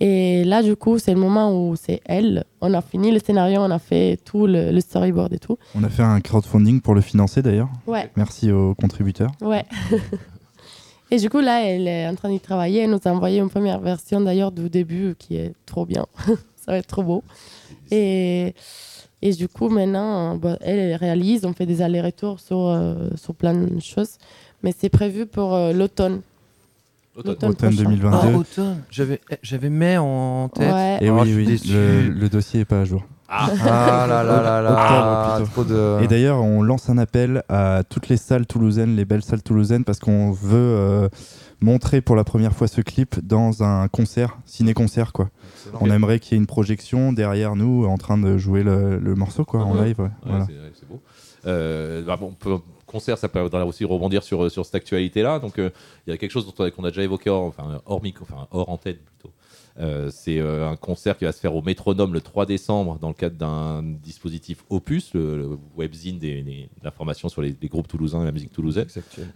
Et là, du coup, c'est le moment où c'est elle. On a fini le scénario, on a fait tout le, le storyboard et tout. On a fait un crowdfunding pour le financer d'ailleurs. Ouais. Merci aux contributeurs. Ouais. et du coup, là, elle est en train d'y travailler. Elle nous a envoyé une première version d'ailleurs du début qui est trop bien. Ça va être trop beau. Et, et du coup, maintenant, bah, elle, elle réalise. On fait des allers-retours sur, euh, sur plein de choses. Mais c'est prévu pour euh, l'automne. Automne. Automne prochain. 2022. Ah, automne. J'avais, j'avais mai en tête. Ouais. Et oui, je suis oui, déçu. le, le dossier est pas à jour. Ah là là là là, Octobre, plutôt. trop de. Et d'ailleurs, on lance un appel à toutes les salles toulousaines, les belles salles toulousaines, parce qu'on veut euh, montrer pour la première fois ce clip dans un concert, ciné-concert quoi. On aimerait qu'il y ait une projection derrière nous en train de jouer le, le morceau quoi en Mhm. live. ouais. Ouais, Voilà. c'est- ouais, c'est beau. Euh, bah, bon, on peut- concert, ça peut aussi rebondir sur, sur cette actualité-là. Donc, euh, il y a quelque chose dont on a- qu'on a déjà évoqué hors, enfin, hors, micro, enfin, hors antenne plutôt. Euh, c'est euh, un concert qui va se faire au Métronome le 3 décembre dans le cadre d'un dispositif Opus, le, le webzine des, des- de l'information sur les, les groupes toulousains et la musique toulousaine.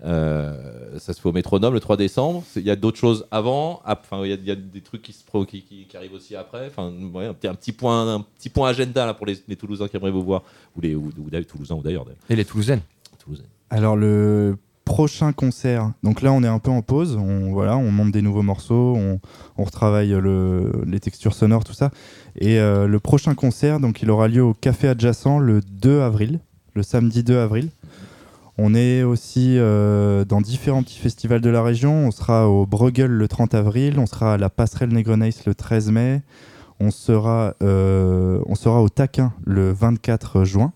Euh, ça se fait au Métronome le 3 décembre. Il y a d'autres choses avant. Enfin, il y, a- il y a des trucs qui, se pro- qui, qui- qui arrivent aussi après. Enfin, ouais, un, petit, un petit point, un petit point agenda là pour les, les Toulousains qui aimeraient vous voir, ou les ou, ou d'ailleurs, Toulousains ou d'ailleurs. d'ailleurs. Et les Toulousaines. Alors le prochain concert, donc là on est un peu en pause, on, voilà, on monte des nouveaux morceaux, on, retravaille le, les textures sonores, tout ça. Et euh, le prochain concert, donc il aura lieu au Café Adjacent le 2 avril, le samedi 2 avril. On est aussi euh, dans différents petits festivals de la région. On sera au Bruegel le 30 avril, on sera à la Passerelle Negreneis le 13 mai, on sera, euh, on sera au Taquin le 24 juin.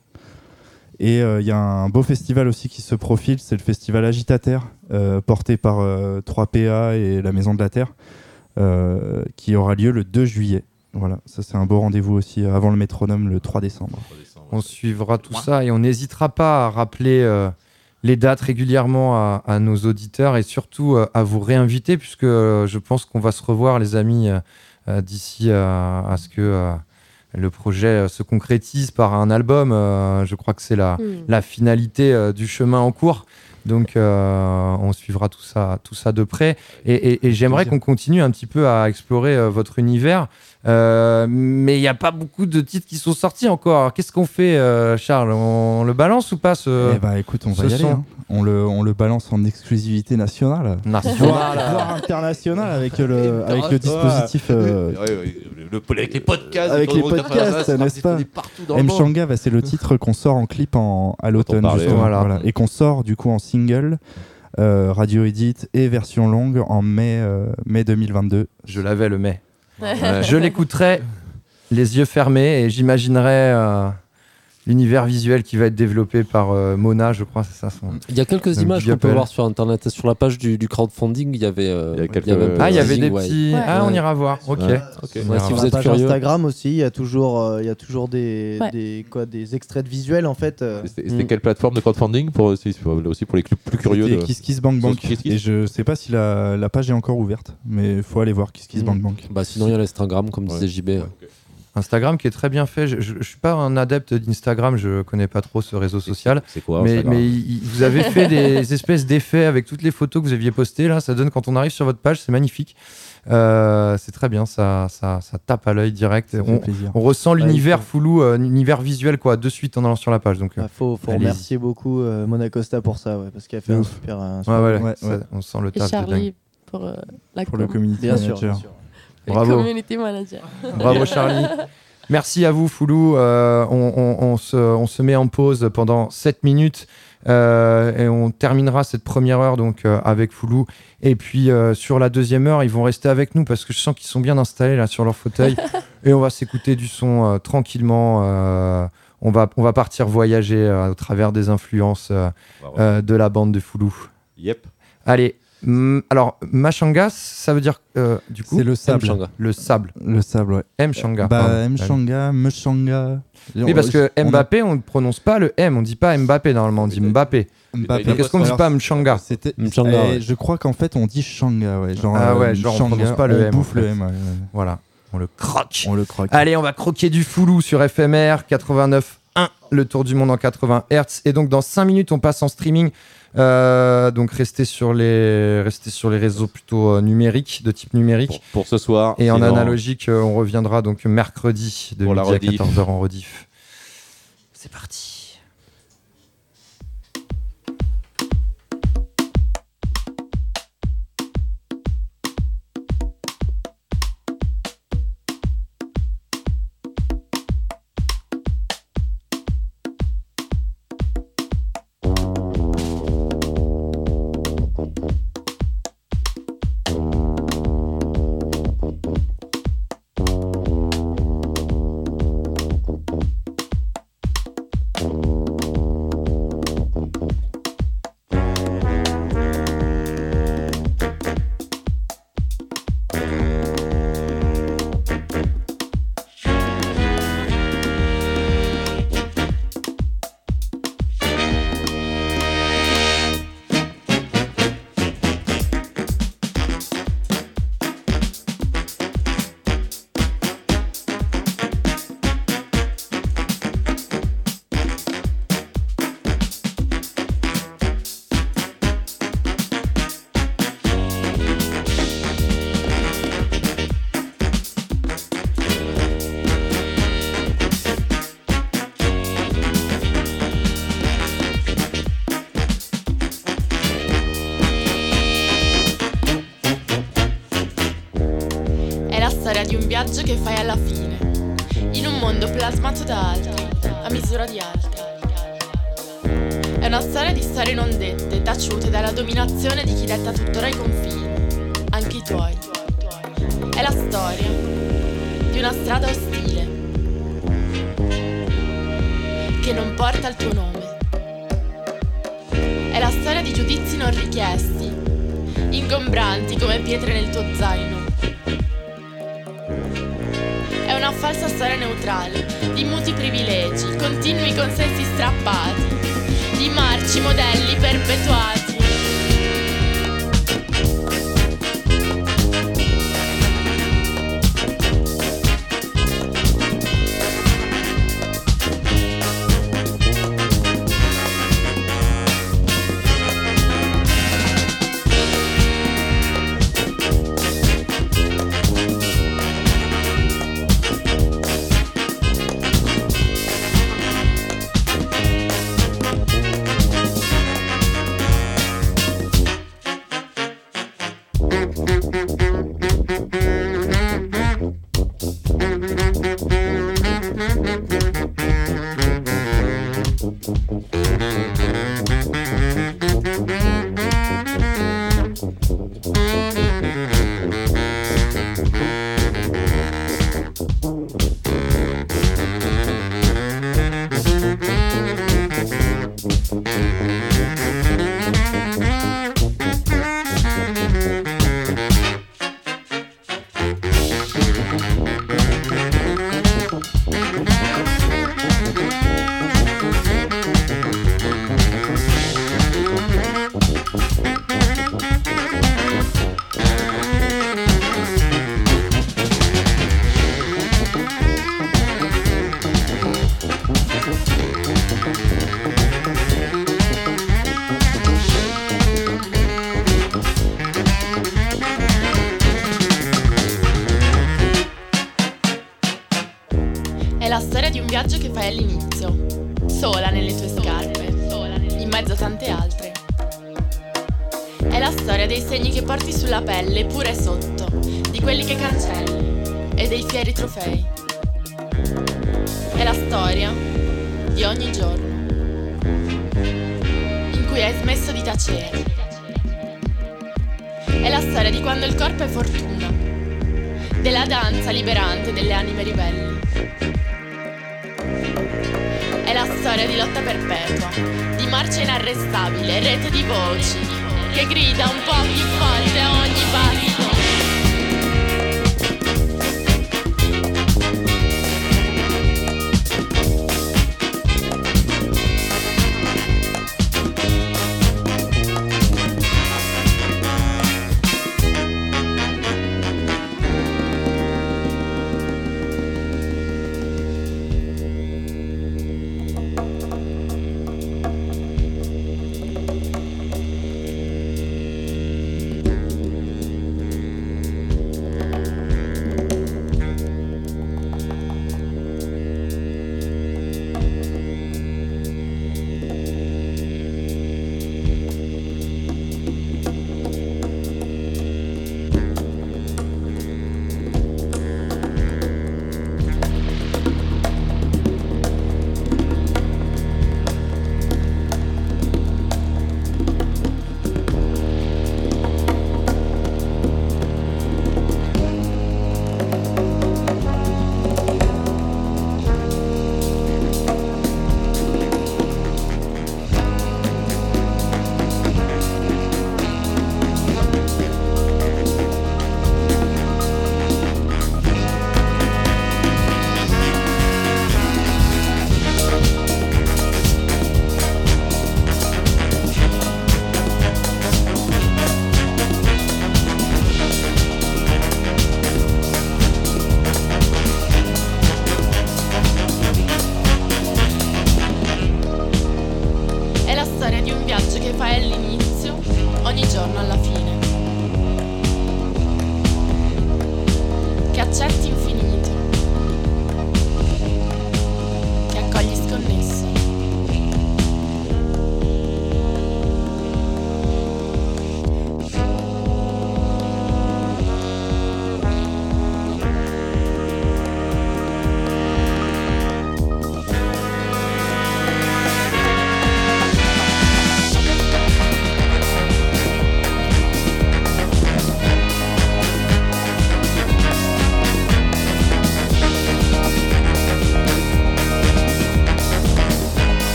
Et euh, il y a un beau festival aussi qui se profile, c'est le festival Agitateur, euh, porté par euh, 3PA et la Maison de la Terre, euh, qui aura lieu le 2 juillet. Voilà, ça c'est un beau rendez-vous aussi euh, avant le métronome le 3 décembre. On suivra tout ça et on n'hésitera pas à rappeler euh, les dates régulièrement à, à nos auditeurs et surtout euh, à vous réinviter puisque euh, je pense qu'on va se revoir les amis euh, euh, d'ici euh, à ce que euh, le projet euh, se concrétise par un album. Euh, je crois que c'est la, Hmm. la finalité euh, du chemin en cours. Donc euh, on suivra tout ça, tout ça de près. Et, et- et j'aimerais qu'on continue un petit peu à explorer euh, votre univers. Euh, mais il n'y a pas beaucoup de titres qui sont sortis encore. Qu'est-ce qu'on fait, euh, Charles? On, le balance ou pas ce Eh bah écoute, on va y aller. hein. On, le, on le balance en exclusivité nationale. national Voire, voire internationale avec le, avec le dispositif euh, le- le- avec les podcasts. avec les podcasts, 96, n'est-ce pas M. Shanga, bah, c'est le titre qu'on sort en clip en, à l'automne. voilà. voilà. Et qu'on sort du coup en single, euh, radio edit et version longue en mai, euh, mai 2022. Je l'avais le mai. Euh, je l'écouterai les yeux fermés et j'imaginerai euh, l'univers visuel qui va être développé par euh, Mona, je crois, c'est ça son. Il y a quelques images qu'on peut voir sur internet. Sur la page du, du crowdfunding, il y avait, euh, Il y a quelques- un peu Ah, il y avait des ouais. petits. Ouais. Ah, on ira voir. Ok. Ouais. Ok. On Ouais, ira si voir. vous êtes page curieux. Instagram aussi, il y a toujours, euh, il y a toujours des, Ouais. des, quoi, des extraits de visuels en fait. euh. C'était Mm. quelle plateforme de crowdfunding pour aussi, pour- aussi pour les plus, plus curieux C'était de... Kiss Kiss Bank Bank. Kiss Kiss. Et je sais pas si la, la page est encore ouverte, mais il faut aller voir Kiss Kiss Mm. Bank Bank. Bah, sinon, il y a l'Instagram, comme Ouais. disait JB. Instagram qui est très bien fait. Je, je, je suis pas un adepte d'Instagram, je connais pas trop ce réseau social. C'est quoi Mais, Instagram mais il- il- vous avez fait des espèces d'effets avec toutes les photos que vous aviez postées là. Ça donne quand on arrive sur votre page, c'est magnifique. Euh, c'est très bien, ça, ça, ça tape à l'œil direct. On, ressent il l'univers faut- foulou, euh, l'univers visuel quoi, de suite en allant sur la page. Donc, euh, Bah, faut faut Allez-y. remercier beaucoup euh, Mona Costa pour ça, ouais, parce qu'elle a fait un super. un ouais, super ouais, Ouais, ouais. on sent le Et taf. Charlie pour euh, la Pour le com. community Bien sûr, manager. bien sûr. Bravo. community manager. Bravo Charlie. Merci à vous Foulou. Euh, on, on- on se, on se met en pause pendant 7 minutes euh, et on terminera cette première heure donc euh, avec Foulou. Et puis euh, sur la deuxième heure, ils vont rester avec nous parce que je sens qu'ils sont bien installés là sur leur fauteuil et on va s'écouter du son euh, tranquillement. euh, on va, on va partir voyager euh, au travers des influences euh, Bah, ouais. euh, de la bande de Foulou. Yep. Allez, alors, Machanga, ça veut dire euh, du coup. C'est le sable. Le sable. Le sable, ouais. Mchanga. Bah, Mchanga, Mchanga. Oui, parce que Mbappé, on ne prononce pas le M, on ne dit pas Mbappé normalement, on dit Mbappé. Mbappé. Qu'est-ce qu'on ne dit pas Mchanga C'était. Eh, ouais. Je crois qu'en fait, on dit Shanga, ouais. Genre, ah ouais, euh, genre on prononce pas le M. bouffe le M. Voilà, on le croque. On le croque. Allez, on va croquer du foulou sur FMR 89.1, le tour du monde en 80 Hz. Et donc, dans 5 minutes, on passe en streaming. Euh, donc restez sur les restez sur les réseaux plutôt euh, numériques, de type numérique. Pour, ce soir. Et en analogique, euh, on reviendra donc mercredi de midi à 14h en rediff. C'est parti.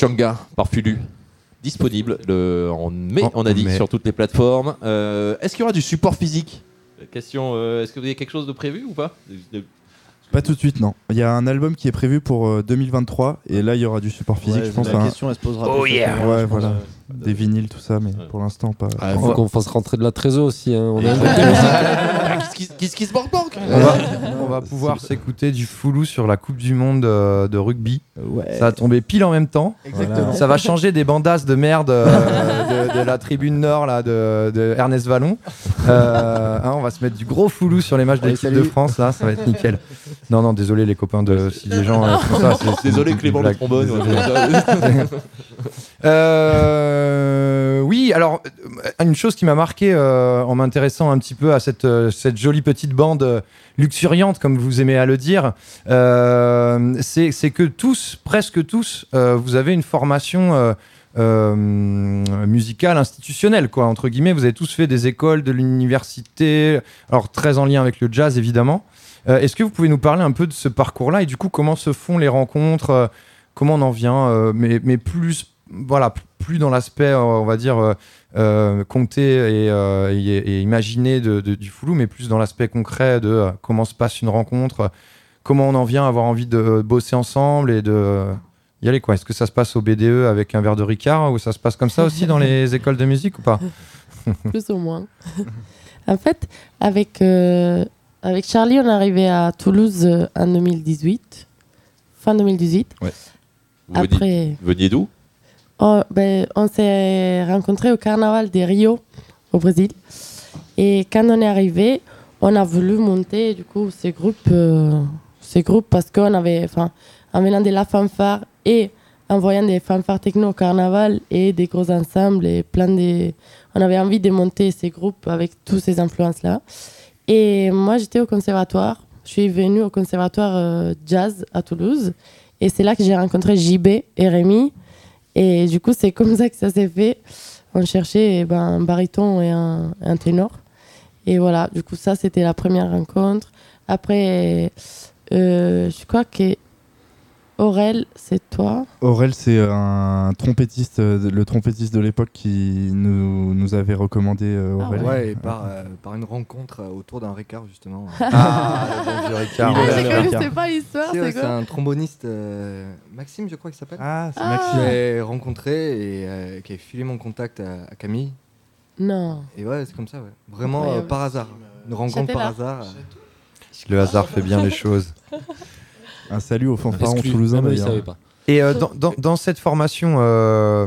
Changa par Fulu. Disponible le, en mai, on a dit, sur toutes les plateformes. Euh, est-ce qu'il y aura du support physique? Question, euh, est-ce que vous avez quelque chose de prévu ou pas? Pas tout de suite, non. Il y a un album qui est prévu pour euh, 2023 et là il y aura du support physique, Ouais, je pense. la un- question elle se posera. Oh plus yeah. Ouais, voilà. euh, Des vinyles, tout ça, mais Ouais. pour l'instant pas. Il On faut qu'on fasse rentrer de la trésor aussi. hein. On a Qu'est-ce qui- Qu'est-ce qui se manque manque On va, on va pouvoir s'écouter du Foulou sur la Coupe du Monde euh, de rugby. Ouais. Ça va tomber pile en même temps. Exactement. Ça va changer des bandas de merde euh, de, de la tribune nord là, de, de Ernest Vallon. Euh, hein, on va se mettre du gros Foulou sur les matchs de l'équipe de France. Là, ça va être nickel. Non, non, désolé les copains de si les gens euh, font ça. c'est- c'est Désolé Clément le blague. trombone. Ouais. Euh, oui, alors euh, une chose qui m'a marqué euh, en m'intéressant un petit peu à cette, cette jolie petite bande luxuriante, comme vous aimez à le dire, c'est que tous, presque tous, vous avez une formation musicale institutionnelle, quoi, entre guillemets. Vous avez tous fait des écoles de l'université, alors très en lien avec le jazz, évidemment. Est-ce que vous pouvez nous parler un peu de ce parcours-là? Et du coup comment se font les rencontres? Comment on en vient? Mais plus voilà plus dans l'aspect euh, on va dire euh, euh, compté et, euh, et- et imaginé de, de- du Foulou, mais plus dans l'aspect concret de euh, comment se passe une rencontre, comment on en vient à avoir envie de bosser ensemble et de y aller quoi. Est-ce que ça se passe au BDE avec un verre de Ricard ou ça se passe comme ça aussi dans les écoles de musique ou pas? Plus ou moins. en fait, avec, euh, avec Charlie, on est arrivé à Toulouse en 2018, fin 2018. Vous Après, vous veniez d'où? Oh, ben, on s'est rencontrés au carnaval de Rio, au Brésil. Et quand on est arrivé, on a voulu monter du coup ces groupes, euh, ces groupes parce qu'on avait, enfin, en venant de la fanfare et en voyant des fanfares techno au carnaval et des gros ensembles et plein de, on avait envie de monter ces groupes avec toutes ces influences là. Et moi j'étais au conservatoire, je suis venue au conservatoire euh, jazz à Toulouse et c'est là que j'ai rencontré JB et Rémi. Et du coup, c'est comme ça que ça s'est fait. On cherchait eh ben, un baryton et un, un ténor. Et voilà, du coup, ça, c'était la première rencontre. Après, euh, je crois que Aurel, c'est toi? Aurel, c'est un trompettiste, euh, le trompettiste de l'époque qui nous, nous avait recommandé euh, Ah Aurel. Ouais, et par, euh, par une rencontre autour d'un Ricard, justement. Ah, le bon Ricard. Ah, je connaissais pas l'histoire, ouais, c'est c'est quoi? un tromboniste, euh, Maxime, je crois qu'il s'appelle. Ah, c'est Ah. Maxime. J'ai rencontré et euh, qui a filé mon contact à, à Camille. Non. Et ouais, c'est comme ça, ouais. Vraiment euh, par hasard. Une rencontre par hasard. Le hasard fait bien les choses. Un salut aux fanfarons toulousains d'ailleurs. savaient pas. Et euh, dans, dans- dans cette formation, euh,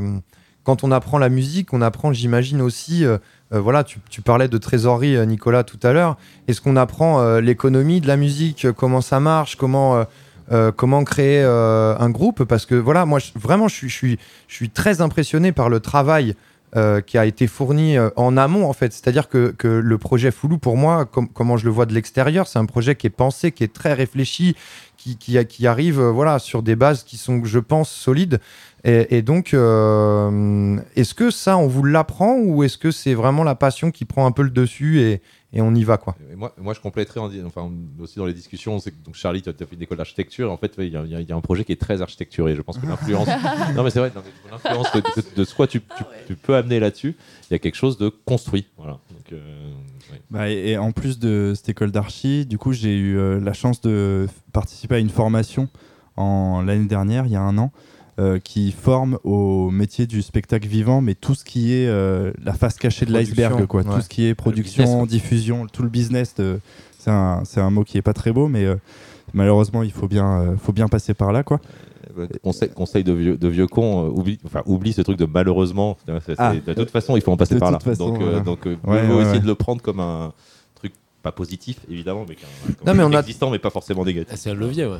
quand on apprend la musique, on apprend, j'imagine aussi, euh, euh, voilà, tu, tu parlais de trésorerie, Nicolas, tout à l'heure. Est-ce qu'on apprend euh, l'économie de la musique, comment ça marche, comment, euh, euh, comment créer euh, un groupe? Parce que voilà, moi, je- vraiment, je suis, je, suis, je suis très impressionné par le travail euh, qui a été fourni euh, en amont, en fait. C'est-à-dire que, que le projet Foulou, pour moi, com- comment je le vois de l'extérieur, c'est un projet qui est pensé, qui est très réfléchi, qui, qui, arrive euh, voilà, sur des bases qui sont, je pense, solides. Et, donc, est-ce que ça, on vous l'apprend ou est-ce que c'est vraiment la passion qui prend un peu le dessus et, et on y va quoi Et moi, moi, je compléterais en enfin, aussi dans les discussions. C'est donc Charlie, tu as fait une école d'architecture. En fait, il y, a- y y un projet qui est très architecturé. Je pense que l'influence. non, mais c'est vrai, l'influence de, de- de ce quoi tu, tu- tu peux amener là-dessus, il y a quelque chose de construit. Voilà. Donc, euh, ouais. Bah, et, et en plus de cette école d'archi, du coup, j'ai eu euh, la chance de participer à une formation en l'année dernière, il y a un an, euh, qui forme au métier du spectacle vivant, mais tout ce qui est euh, la face cachée de l'iceberg, quoi. ouais. Tout ce qui est production, business, diffusion, tout le business. de- C'est un, c'est un mot qui est pas très beau, mais euh, malheureusement, il faut bien, euh, faut bien passer par là, quoi. Euh, Conseil, conseil de vieux, de vieux con, euh, oublie, enfin, oublie ce truc de malheureusement. C'est- c'est- Ah. de toute façon, il faut en passer par là. façon, donc, euh, donc euh, Ouais, essayer ouais. de le prendre comme un pas positif, évidemment, mais, Non, mais on a- existant, mais pas forcément négatif. Ah, C'est un levier, ouais.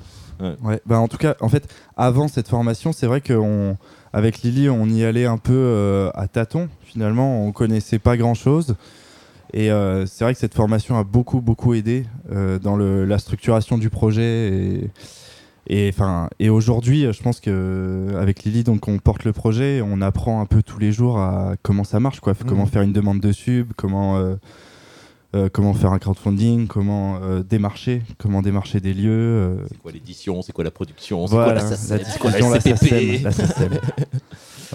Ouais, bah en tout cas, en fait, avant cette formation, c'est vrai qu'on, avec Lily, on y allait un peu euh, à tâtons. Finalement, on connaissait pas grand chose. Et euh, c'est vrai que cette formation a beaucoup, beaucoup aidé euh, dans le, la structuration du projet. Et, et, enfin, et aujourd'hui, je pense que avec Lily, donc, on porte le projet, on apprend un peu tous les jours à comment ça marche, quoi. Comment Mhm. faire une demande de sub, comment. Euh, comment faire un crowdfunding, comment euh, démarcher, comment démarcher des lieux, euh, C'est quoi l'édition, c'est quoi la production, c'est voilà, quoi la c'est quoi la SCPP. La.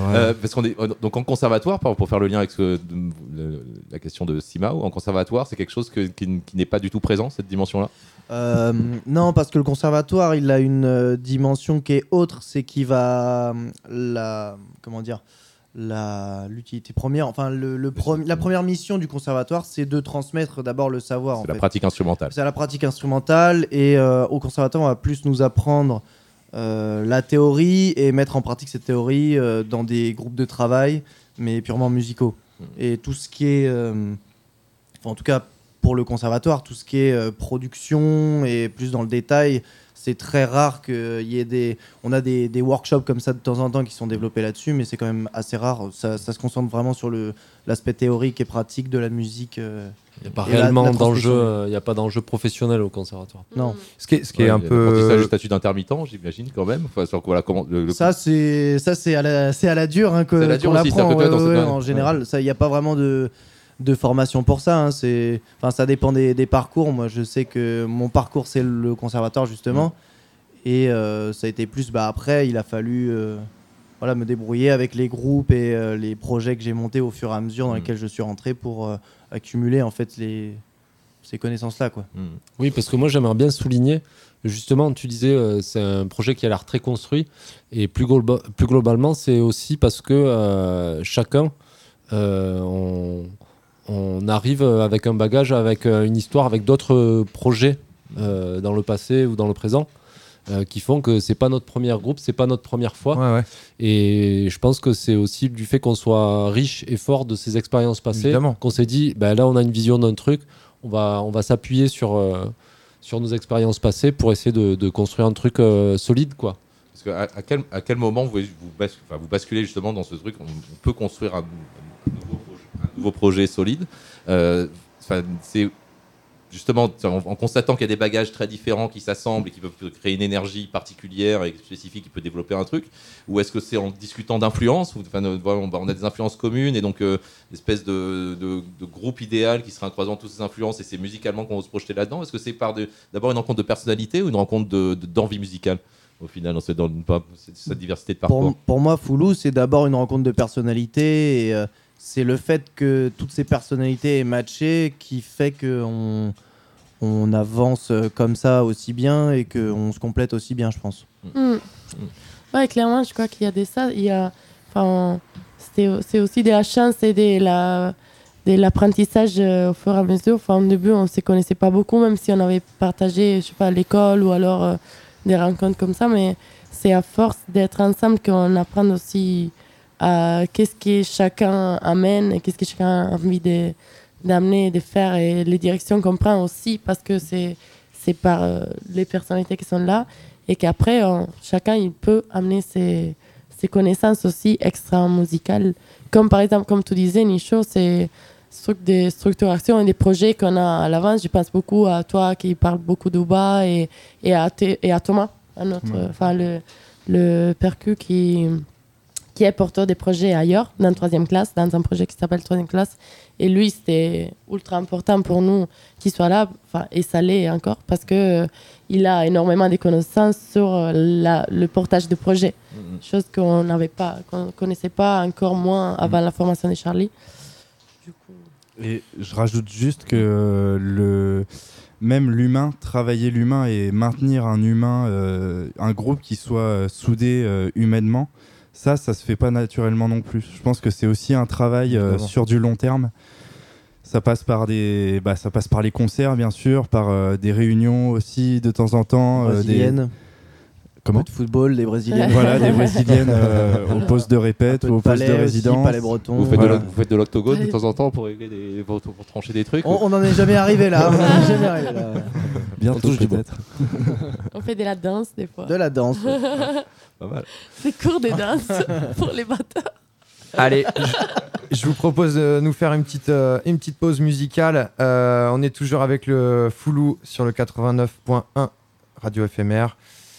Euh, parce qu'on est donc en conservatoire, pour, pour faire le lien avec ce- de- le- la question de Simao, en conservatoire, c'est quelque chose que- qui, qui n'est pas du tout présent cette dimension-là? Euh, non, parce que le conservatoire, il a une dimension qui est autre, c'est qu'il va la comment dire l'utilité première, enfin le, le la première mission du conservatoire, c'est de transmettre d'abord le savoir. C'est la fait. pratique instrumentale. C'est la pratique instrumentale et euh, au conservatoire, on va plus nous apprendre euh, la théorie et mettre en pratique cette théorie euh, dans des groupes de travail, mais purement musicaux. Mm. Et tout ce qui est, en tout cas pour le conservatoire, tout ce qui est production et plus dans le détail, c'est très rare qu'il y ait des. On a des, des workshops comme ça de temps en temps qui sont développés là-dessus, mais c'est quand même assez rare. Ça, ça se concentre vraiment sur le- l'aspect théorique et pratique de la musique. euh, Il n'y a pas réellement d'enjeu, euh, il y a pas d'enjeu professionnel au conservatoire. Non. Ce qui est, ce qui est Ouais, un a l'apprentissage peu. statut d'intermittent, j'imagine quand même. Enfin, sur, voilà, comment, le- le- Ça, c'est ça c'est à la c'est à la dure hein, que C'est à la dure aussi, ouais, ouais, cas- en général, ça il y a pas vraiment de de formation pour ça. hein, c'est enfin ça dépend des, des parcours. Moi, je sais que mon parcours c'est le conservatoire justement, et euh, ça a été plus. Bah après, il a fallu euh, voilà me débrouiller avec les groupes et euh, les projets que j'ai montés au fur et à mesure dans Mm. lesquels je suis rentré pour accumuler en fait les ces connaissances là quoi. Hmm. Oui, parce que moi j'aimerais bien souligner, justement, tu disais c'est un projet qui a l'air très construit, et plus, globa- plus globalement, c'est aussi parce que chacun, on, on arrive avec un bagage, avec euh, une histoire, avec d'autres euh, projets euh, dans le passé ou dans le présent. euh, qui font que c'est pas notre premier groupe, c'est pas notre première fois. Ouais, ouais. Et je pense que c'est aussi du fait qu'on soit riche et fort de ces expériences passées, qu'on s'est dit, ben là on a une vision d'un truc, on va, on va s'appuyer sur, euh, sur nos expériences passées pour essayer de, de construire un truc euh, solide. quoi. Parce que à, à quel, à quel moment vous, vous, basculez justement dans ce truc On, on peut construire un, un nouveau, un nouveau projet solide. Euh, c'est justement en, constatant qu'il y a des bagages très différents qui s'assemblent et qui peuvent créer une énergie particulière et spécifique qui peut développer un truc. Ou est-ce que c'est en discutant d'influence ou, enfin, voilà, on, on a des influences communes et donc euh, une espèce de, de- de groupe idéal qui serait un croisement de toutes ces influences et c'est musicalement qu'on va se projeter là-dedans Est-ce que c'est par d'abord une rencontre de personnalité ou une rencontre de- de- d'envie musicale au final, une- pas- cette- diversité de parcours? Pour, pour moi, Foulou, c'est d'abord une rencontre de personnalités et euh, c'est le fait que toutes ces personnalités aient matché qui fait qu'on on avance euh, comme ça aussi bien et qu'on se complète aussi bien, je pense. Mm. Ouais, clairement, je crois qu'il y a des ça. Il y a, enfin, c'est aussi de la chance et de la de l'apprentissage euh, au fur et à mesure. Enfin, au début, on ne se connaissait pas beaucoup, même si on avait partagé, je sais pas, l'école ou alors euh, des rencontres comme ça. Mais c'est à force d'être ensemble qu'on apprend aussi à qu'est-ce que chacun amène et qu'est-ce que chacun a envie de d'amener, de faire et les directions qu'on prend aussi parce que c'est c'est par euh, les personnalités qui sont là et qu'après on- chacun il peut amener ses, ses connaissances aussi extra musicales comme par exemple comme tu disais Nicho c'est ce truc des structurations et des projets qu'on a à l'avance je pense beaucoup à toi qui parle beaucoup d'Uba et, et, à, et à Thomas à notre Ouais. le, le percu qui qui est porteur des projets ailleurs, dans la troisième classe, dans un projet qui s'appelle troisième classe. Et lui, c'était ultra important pour nous qu'il soit là, enfin, et ça l'est encore, parce que euh, il a énormément de connaissances sur euh, la- le portage de projets, Mhm. chose qu'on n'avait pas, qu'on connaissait pas encore moins avant la formation de Charlie. Du coup, Et je rajoute juste que euh, le même l'humain, travailler l'humain et maintenir un humain, euh, un groupe qui soit euh, soudé euh, humainement, ça, ça se fait pas naturellement non plus. Je pense que c'est aussi un travail euh, sur du long terme. Ça passe par des, bah, ça passe par les concerts bien sûr, par euh, des réunions aussi de temps en temps. euh, des-. Comment de football, des brésiliennes. Voilà, des brésiliennes euh, au poste de répète peu au de poste de aussi, résidence. palais breton. Vous faites, Voilà. de, vous faites de l'octogone de temps en temps pour, régler des, pour, pour trancher des trucs On n'en est jamais arrivé là. on en est jamais arrivé là. Bientôt peut-être. On fait de la danse des fois. De la danse. ouais. Pas mal. Des cours de danse pour les bateaux. Allez, je, je vous propose de nous faire une petite, euh, une petite pause musicale. Euh, on est toujours avec le Foulou sur le 89.1 Radio éphémère.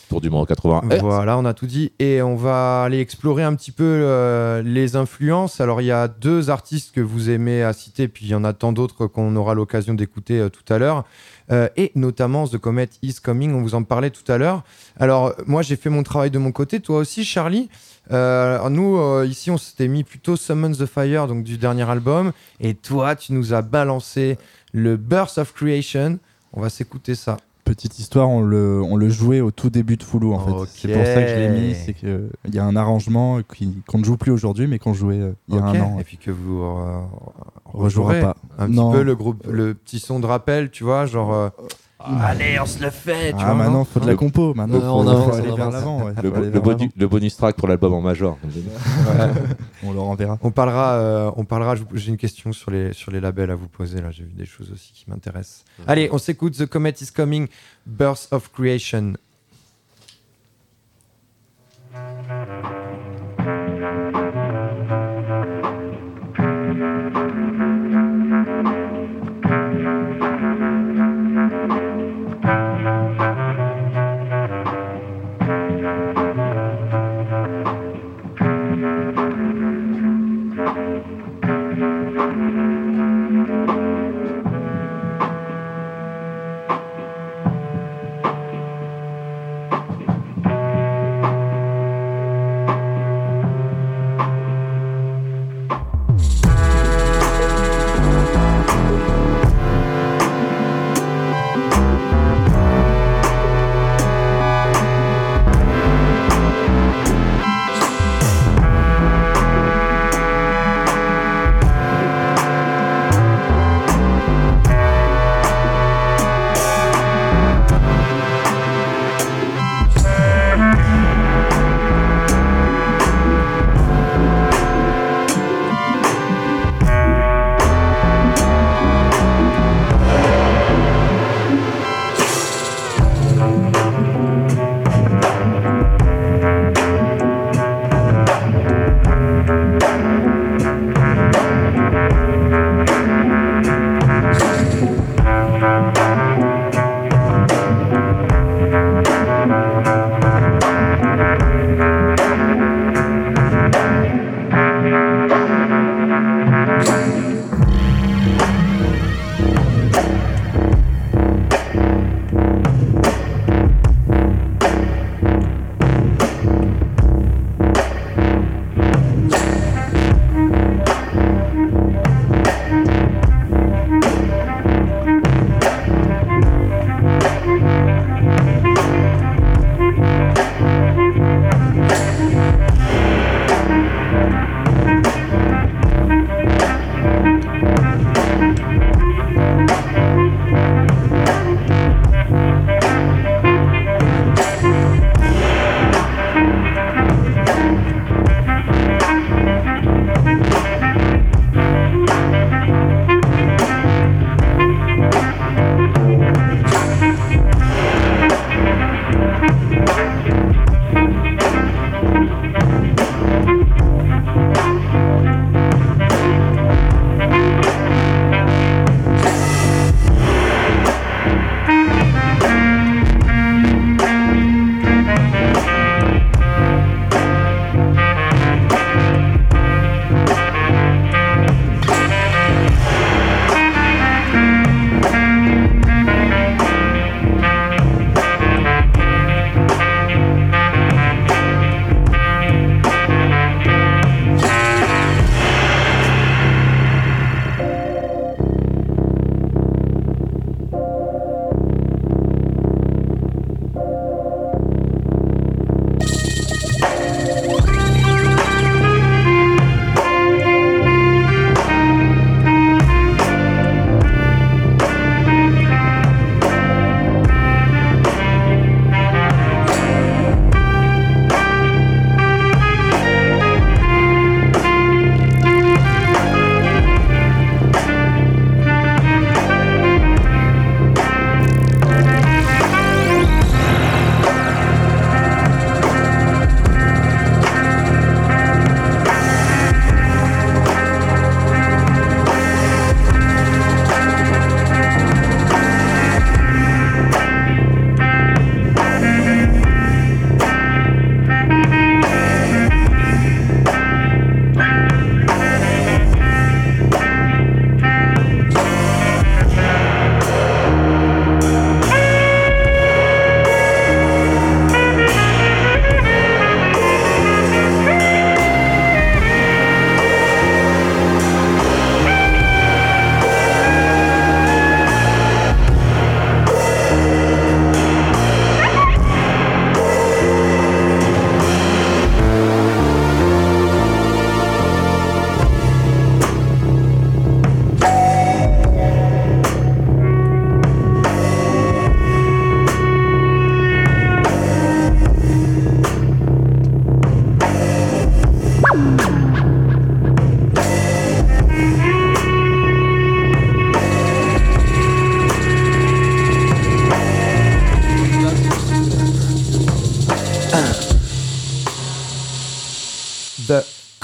Tour du monde en 80. Eh, Voilà, on a tout dit. Et on va aller explorer un petit peu euh, les influences. Alors, il y a deux artistes que vous aimez à citer, puis il y en a tant d'autres qu'on aura l'occasion d'écouter euh, tout à l'heure. Euh, et notamment The Comet Is Coming, on vous en parlait tout à l'heure. Alors, moi, j'ai fait mon travail de mon côté. Toi aussi, Charlie Nous, ici, on s'était mis plutôt Summon the Fire, donc du dernier album. Et toi, tu nous as balancé le Birth of Creation. On va s'écouter ça. Petite histoire, on le, on le jouait au tout début de Foulou en fait. C'est pour ça que je l'ai mis, c'est qu'il y a un arrangement qui- qu'on ne joue plus aujourd'hui mais qu'on jouait euh, il y a un an. Et puis que vous euh, Rejouera rejouerez pas. un Non. petit peu le groupe, le petit son de rappel, tu vois, genre. Euh, Allez, on se le fait, tu Ah vois. maintenant, faut de la compo, maintenant faut, on faut avance, aller on vers avance. l'avant. ouais. Le, bonu- bonus track pour l'album en major. On le renverra. On parlera, euh, on parlera. J'ai une question sur les sur les labels à vous poser là. J'ai vu des choses aussi qui m'intéressent. Allez, on s'écoute. The Comet is Coming, Birth of Creation.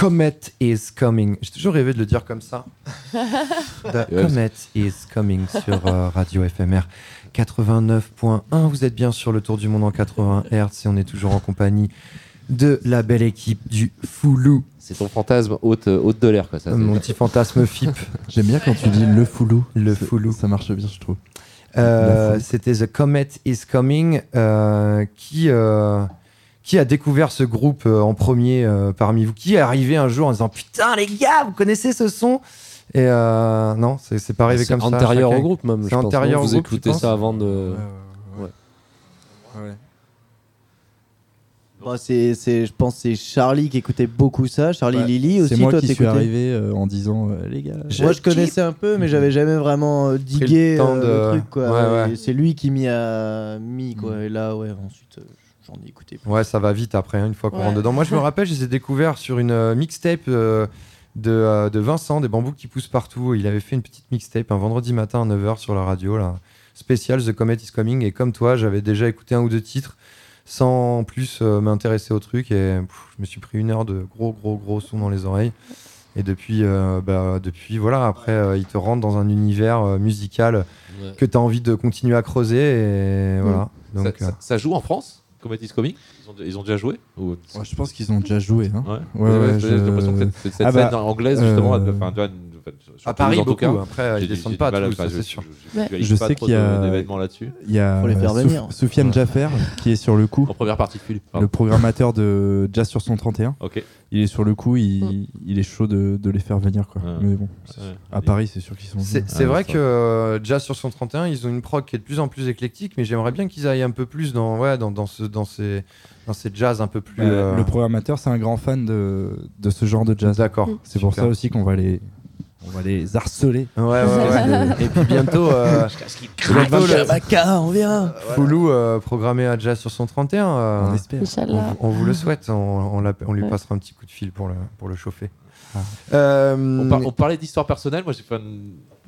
Comet is coming. J'ai toujours rêvé de le dire comme ça. The Comet is coming sur euh, Radio FMR 89.1. Vous êtes bien sur le tour du monde en 80 Hz et on est toujours en compagnie de la belle équipe du Foulou. C'est ton fantasme haute, euh, haute de l'air, quoi. Ça, Mon petit fantasme FIP, J'aime bien quand tu dis le foulou. le Foulou. Ça marche bien, je trouve. Euh. C'était The Comet is Coming qui, qui a découvert ce groupe euh, en premier euh, parmi vous? Qui est arrivé un jour en disant Putain, les gars, vous connaissez ce son? Et euh, non, c'est c'est pas arrivé C'est comme ça. antérieur chacun- au groupe même. C'est je pense, antérieur au Vous groupe, écoutez ça avant de. Bah, c'est, c'est- je pense que c'est Charlie qui écoutait beaucoup ça. Charlie Ouais, Lily aussi. C'est moi toi, qui suis arrivé euh, en disant euh, les gars. Moi, je connaissais un peu, mais j'avais jamais vraiment euh, digué le euh, de- le truc. Quoi. Ouais, ouais. Et C'est lui qui m'y a mis. Quoi. Et là, ouais, ensuite, euh, j'en ai écouté. Ouais, ça va vite après, hein, une fois qu'on Ouais. rentre dedans. Moi, je me rappelle, je les ai découverts sur une euh, mixtape euh, de, euh, de Vincent, des bambous qui poussent partout. Il avait fait une petite mixtape un vendredi matin à 9h sur la radio, là, spécial The Comet is Coming. Et comme toi, j'avais déjà écouté un ou deux titres sans plus m'intéresser au truc. Et pff, je me suis pris une heure de gros, gros, gros sons dans les oreilles. Et depuis, euh, bah, depuis voilà, après, euh, il te rentre dans un univers euh, musical Ouais. que tu as envie de continuer à creuser. Et voilà. ça, Donc, ça- ça joue en France? Comet is Coming ils ont, ils ont déjà joué Ou- Ouais, je pense qu'ils ont déjà joué. Hein. Ouais, Ouais, ouais, j'ai l'impression que cette, cette Ah scène bah, anglaise, justement, euh, à Paris, en tout cas, Après, ils descendent pas je- c'est sûr. je- Ouais. je- je Je pas sais qu'il y a- d'événements là-dessus. Il y a euh, Soufiane. Jaffer qui est sur le coup, En première partie de Philippe. le programmateur de Jazz sur son 31. Ok. Il est sur le coup, il, Mm. il est chaud de, de les faire venir. Quoi. Ouais. Mais bon, Ouais. à Paris, c'est sûr qu'ils sont. C'est Ah, vrai ça. que euh, Jazz sur son 31, ils ont une prog qui est de plus en plus éclectique, mais j'aimerais bien qu'ils aillent un peu plus dans, ouais, dans, dans, ce, dans, ces, dans ces jazz un peu plus. Euh, euh, Le programmateur, c'est un grand fan de, de ce genre de jazz. D'accord. C'est pour ça aussi qu'on va les, on va les harceler. Ouais, ouais, ouais. Et puis bientôt, euh, bientôt le on vient. Foulou euh, programmé à Jazz sur son 31. euh, On espère. on, vous le souhaite, on, on, l'appelle- on lui Ouais. passera un petit coup de fil pour le, pour le chauffer. Ah. Euh, On, par- on parlait d'histoire personnelle. Moi, j'ai fait un-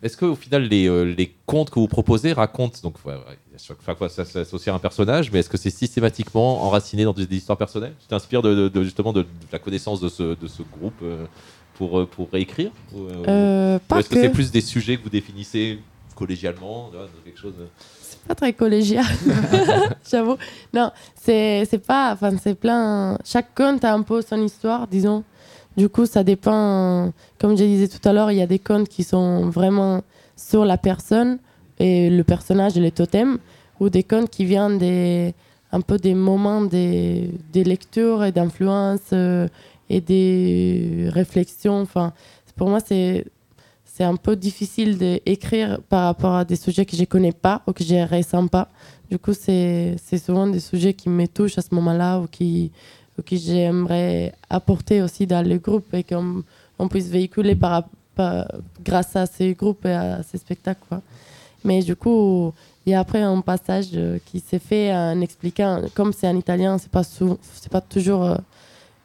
Est-ce qu'au final, les, euh, les contes que vous proposez racontent donc ouais, chaque fois ça s'associe à un personnage, mais est-ce que c'est systématiquement enraciné dans des, des histoires personnelles? Tu t'inspires de, de- de- justement de, de la connaissance de ce, de ce groupe euh, pour, euh, pour réécrire Ou, euh, Euh, ou est-ce que, que. c'est plus des sujets que vous définissez collégialement quelque chose de- C'est pas très collégial, j'avoue. Non, c'est c'est pas. Enfin, c'est plein. Chaque conte a un peu son histoire, disons. Du coup, ça dépend. Comme je disais tout à l'heure, il y a des contes qui sont vraiment sur la personne et le personnage et les totems, ou des contes qui viennent des un peu des moments des, des lectures et d'influence euh, et des réflexions. Enfin, pour moi, c'est c'est un peu difficile d'écrire par rapport à des sujets que je connais pas ou que je ressens pas. Du coup, c'est souvent des sujets qui me touchent à ce moment-là ou qui, ou que j'aimerais apporter aussi dans le groupe et qu'on on puisse véhiculer par, par- grâce à ces groupes et à ces spectacles. Quoi. Mais du coup, il y a après un passage euh, qui s'est fait en expliquant, comme c'est en italien, c'est pas, sou- pas toujours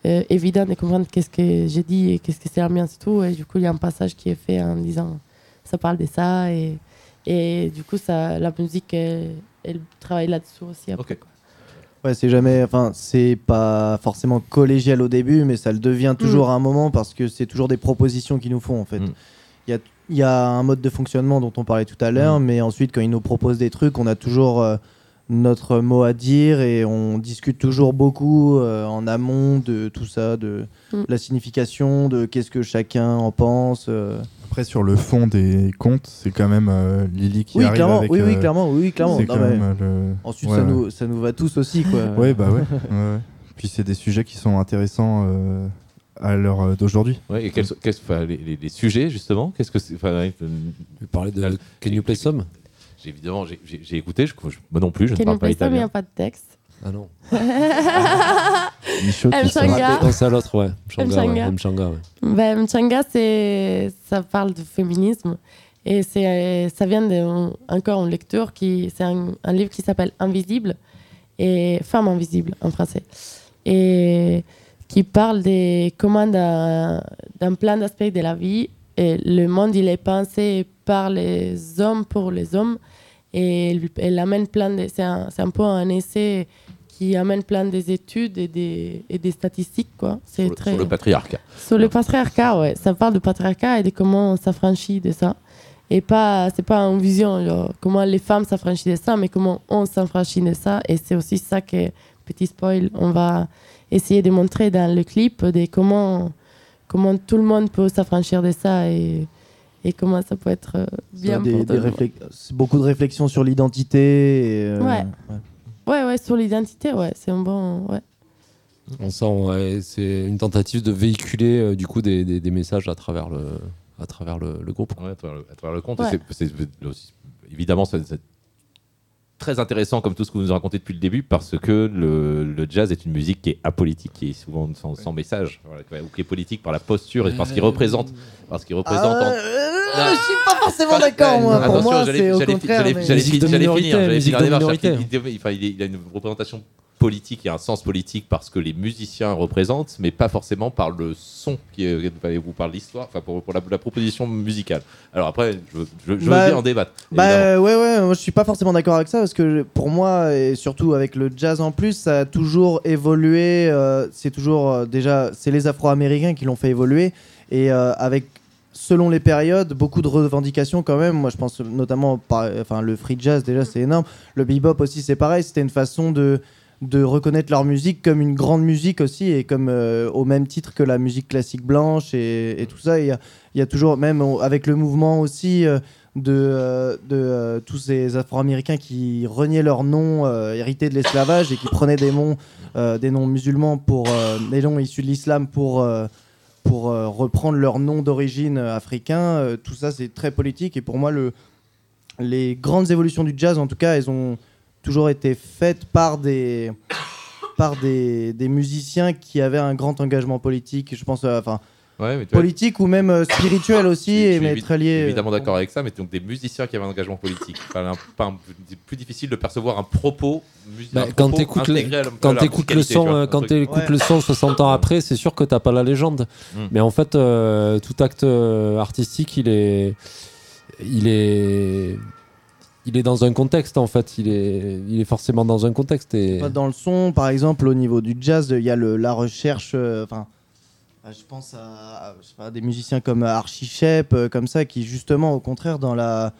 euh, évident de comprendre qu'est-ce que j'ai dit et qu'est-ce que c'est l'ambiance et tout. Et du coup, il y a un passage qui est fait en disant ça parle de ça. Et, et du coup, ça, la musique, elle, elle travaille là-dessous aussi. Après, quoi. Ouais, c'est jamais. Enfin, c'est pas forcément collégial au début, mais ça le devient toujours à un moment parce que c'est toujours des propositions qu'ils nous font en fait. Il Mm. y, a, il y a un mode de fonctionnement dont on parlait tout à l'heure, mais ensuite, quand ils nous proposent des trucs, on a toujours euh, notre mot à dire et on discute toujours beaucoup euh, en amont de tout ça, de Mm. la signification, de qu'est-ce que chacun en pense. euh. Après, sur le fond des contes, c'est quand même euh, Lily qui Oui, arrive clairement, avec. oui, oui, euh, clairement, oui, oui, clairement. C'est Non, quand mais même le. Ensuite, Ouais, ça, ouais. Nous, ça nous va tous aussi, quoi. Ouais, bah ouais. ouais, ouais. Puis c'est des sujets qui sont intéressants euh, à l'heure d'aujourd'hui. Ouais, et quels sont- qu'est-ce- enfin, les, les- les sujets, justement Qu'est-ce que c'est euh, Vous parlez de Can You Play Some? Évidemment, j'ai- écouté, je, je- moi non plus, je ne parle pas some, il n'y italien. a pas de texte. Ah non. Sais. Mchanga. À l'autre, ouais. Mchanga, ouais. Mchanga. Ben, Mchanga, c'est, ça parle de féminisme. Et c'est, ça vient de, encore une lecture qui, c'est un, un livre qui s'appelle Invisible et Femme invisible en français. Et qui parle de comment d'un, d'un plein d'aspects de la vie. Et le monde, il est pensé par les hommes pour les hommes. Et elle- elle amène plein de, c'est un, un peu un essai qui amène plein des études et des, et des statistiques. Quoi. Sur, très... sur le patriarcat. Sur le patriarcat, ouais. Ça parle de patriarcat et de comment on s'affranchit de ça. Et pas, c'est pas une vision, genre, comment les femmes s'affranchissent de ça, mais comment on s'affranchit de ça. Et c'est aussi ça que, petit spoil, on va essayer de montrer dans le clip, de comment, comment tout le monde peut s'affranchir de ça et, et comment ça peut être euh, bien des, pour des beaucoup de réflexions sur l'identité. euh, Ouais. Ouais, ouais, sur l'identité, ouais, c'est un bon. Ouais. On sent, ouais, c'est une tentative de véhiculer euh, du coup des, des- des messages à travers le, à travers le, le groupe. Ouais, à travers le, à travers le compte. Ouais. C'est- évidemment, c'est très intéressant comme tout ce que vous nous racontez depuis le début parce que le, le jazz est une musique qui est apolitique, qui est souvent sans, sans message, voilà, ou qui est politique par la posture et parce qu'il représente, parce qu'il représente. en- Euh, je suis pas forcément d'accord, moi. Pour Attention, moi, j'allais- c'est au contraire. finir, j'allais il a une représentation politique et un sens politique parce que les musiciens représentent, mais pas forcément par le son qui est, ou par l'histoire, enfin pour, pour la, la proposition musicale. Alors après, je, je, je Bah, veux bien en débattre. Bah ouais ouais, moi je suis pas forcément d'accord avec ça parce que pour moi et surtout avec le jazz en plus, ça a toujours évolué. euh, c'est toujours euh, déjà c'est les Afro-Américains qui l'ont fait évoluer et euh, avec selon les périodes beaucoup de revendications quand même. Moi je pense notamment par, enfin le free jazz déjà c'est énorme. Le bebop aussi c'est pareil. C'était une façon de de reconnaître leur musique comme une grande musique aussi et comme euh, au même titre que la musique classique blanche et, tout ça. Il y a, toujours, même avec le mouvement aussi euh, de, euh, tous ces Afro-Américains qui reniaient leur nom hérité de l'esclavage et qui prenaient des noms, des noms musulmans pour des noms issus de l'islam pour pour reprendre leur nom d'origine africain. Tout ça, c'est très politique. Et pour moi, le, les grandes évolutions du jazz, en tout cas, elles ont toujours été faites par des, par des, des musiciens qui avaient un grand engagement politique. Je pense, euh, enfin, Ouais, vois, politique ou même euh, spirituel aussi, je suis- je et mais très lié. évidemment d'accord avec ça, mais donc des musiciens qui avaient un engagement politique. Enfin, un- pas un- c'est plus difficile de percevoir un propos. Bah, un quand t'écoutes le, quand la t'écoutes le son, vois, euh, quand Ouais. le son 60 ans après, c'est sûr que t'as pas la légende. Mm. Mais en fait, euh, tout acte euh, artistique, il est, il est, il est dans un contexte en fait. Il est, il est forcément dans un contexte Dans le son, par exemple, au niveau du jazz, il y a le, la recherche. euh, euh, je pense à, je sais pas, des musiciens comme Archie Shepp, euh, comme ça, qui justement, au contraire, dans la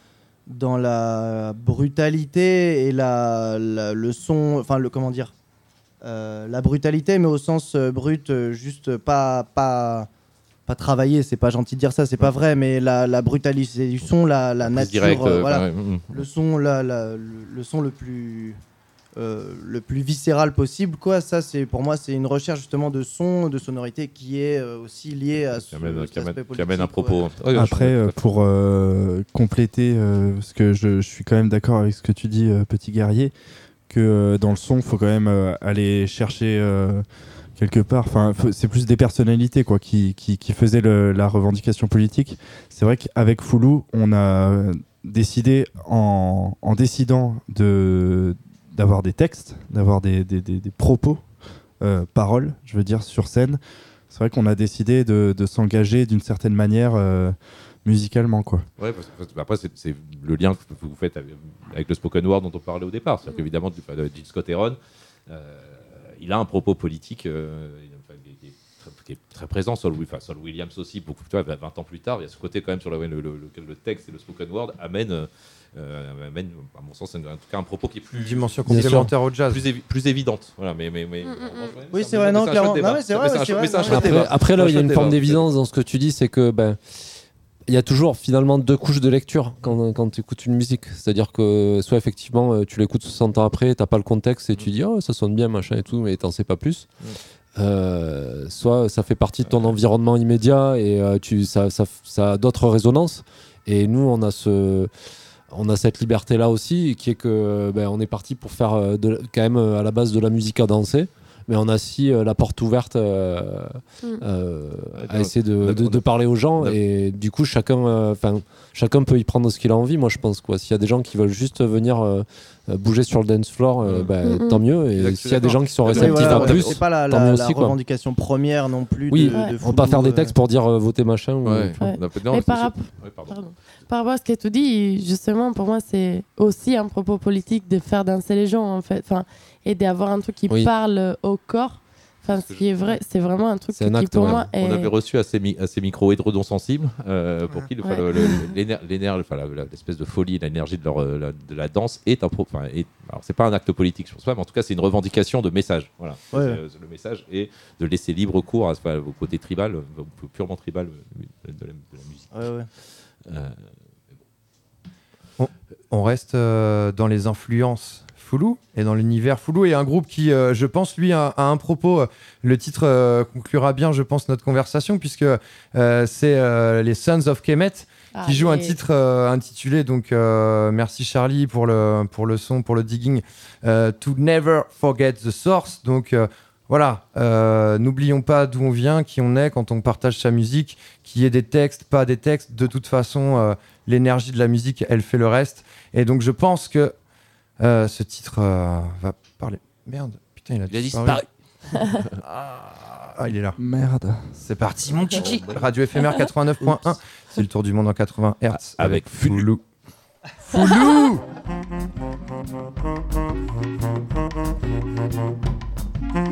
dans la brutalité et la, le son, enfin le comment dire, la brutalité, mais au sens brut, juste pas pas pas travailler. C'est pas gentil de dire ça, c'est pas vrai, mais la, la brutalité du son, la, nature, direct, euh, euh, voilà enfin, ouais, mm, mm. le son la- la- le, le son le plus euh, le plus viscéral possible quoi ça c'est pour moi c'est une recherche justement de son de sonorité qui est euh, aussi liée à ce Qui amène, cet qui amène- aspect qui amène un propos. ouais. Ouais, je- Après, je- pour euh, compléter, euh, parce que je, je suis quand même d'accord avec ce que tu dis, euh, petit guerrier, que euh, dans le son, il faut quand même euh, aller chercher euh, quelque part. Enfin, c'est plus des personnalités quoi, qui, qui, faisaient la revendication politique. C'est vrai qu'avec Foulou, on a décidé, en, décidant de d'avoir des textes, d'avoir des, des, propos, euh, paroles, je veux dire, sur scène. C'est vrai qu'on a décidé de, de s'engager d'une certaine manière euh, musicalement, quoi. Ouais, après, c'est- le lien que vous faites avec, le spoken word dont on parlait au départ. C'est-à-dire qu'évidemment, Gene Scott euh, il a un propos politique euh, qui, est- qui est très, présent. Saul, Wi- enfin, Saul Williams aussi, beaucoup, tu vois, 20 ans plus tard, il y a ce côté quand même sur le, le, le- lequel le texte et le spoken word amènent, euh, amènent, à mon sens, en tout cas un propos qui est plus, Une dimension complémentaire au jazz. plus, évi- plus évidente. Voilà, mais, mais, mais, Oui, c'est vrai, non, clairement. Non, mais c'est vrai, Après, après, là, il y a une forme d'évidence dans ce que tu dis, c'est que ben, il y a toujours finalement deux couches de lecture quand, quand tu écoutes une musique. C'est-à-dire que soit effectivement euh, tu l'écoutes 60 ans après, t'as pas le contexte et tu dis oh ça sonne bien machin et tout, mais t'en sais pas plus. Euh, soit ça fait partie de ton environnement immédiat et euh, tu, ça, ça, ça a d'autres résonances. Et nous, on a ce, on a cette liberté là aussi, qui est que ben, on est parti pour faire de- quand même à la base de la musique à danser. Mais on a aussi euh, la porte ouverte euh, Mm. euh, à essayer de, parler aux gens et du coup chacun, euh, enfin chacun peut y prendre ce qu'il a envie. Moi je pense quoi. S'il y a des gens qui veulent juste venir bouger sur le dance floor, euh, Mm. bah, Mm, tant mieux. Et s'il y a des gens qui sont Oui, réceptifs voilà, à plus, c'est pas la, tant la- mieux la aussi, quoi. revendication première non plus oui, de, Ouais. de on va pas faire des textes pour dire euh, votez machin. ou- Ouais. Ouais. On a- non, Mais c'est- par rap-. Par rapport à ce que tu dis, justement, pour moi, c'est aussi un propos politique de faire danser les gens, en fait. Enfin, et d'avoir un truc qui Oui. parle au corps. Enfin, ce qui est vrai, c'est vraiment un truc qui acte. pour ouais. moi On est. avait reçu à ces, mi- à ces micros sensibles euh, pour qui le- Ouais. le- la- l'espèce de folie, l'énergie de, leur, euh, la, de la danse est un pro. Enfin, est- alors c'est pas un acte politique, je pense pas, mais en tout cas c'est une revendication de message. Voilà. Euh, le message est de laisser libre cours à, enfin, au côté tribal, purement tribal de la, de la musique. Ouais, ouais. Euh, On, on reste euh, dans les influences Foulou et dans l'univers Foulou et un groupe qui, euh, je pense, lui, a, a un propos. euh, Le titre euh, conclura bien, je pense, notre conversation puisque c'est les Sons of Kemet Ah, qui jouent un titre intitulé donc merci Charlie pour le pour le son pour le digging to never forget the source. Donc voilà euh, n'oublions pas d'où on vient qui on est quand on partage sa musique qu'il y ait des textes pas des textes. De toute façon euh, l'énergie de la musique elle fait le reste. Et donc je pense que euh, ce titre euh, va parler. Merde putain il a, Il a disparu. ah, ah, il est là. Merde. c'est parti mon kiki radio éphémère 89.1 c'est le tour du monde en 80 Hz Avec Foulou Foulou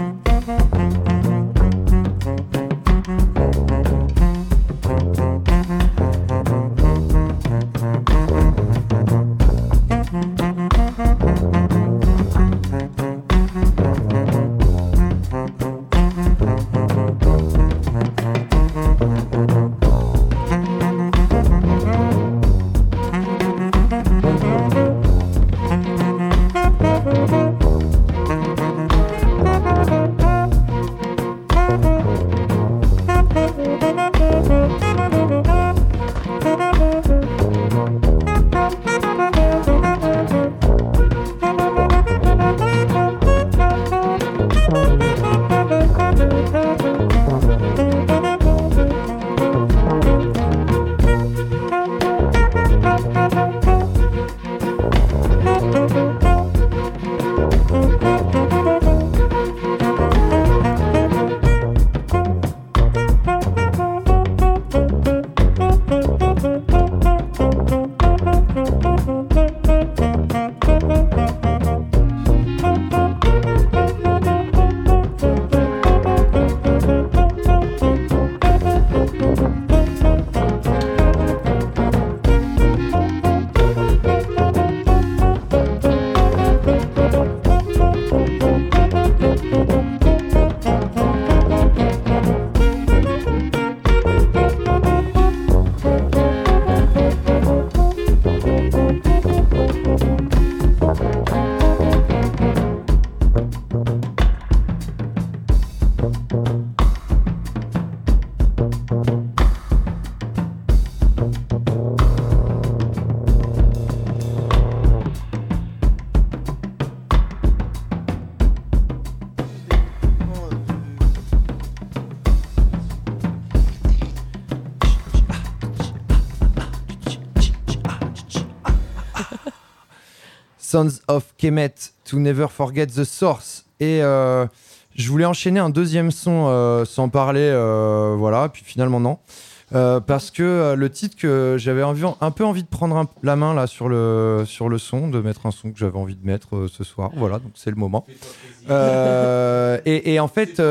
Sons of Kemet to Never Forget the Source. Et euh, je voulais enchaîner un deuxième son euh, sans parler, euh, voilà, puis finalement non. Parce que le titre que j'avais un peu envie de prendre un- la main là sur le, sur le son, de mettre un son que j'avais envie de mettre ce soir, voilà, donc c'est le moment. Et, et en fait,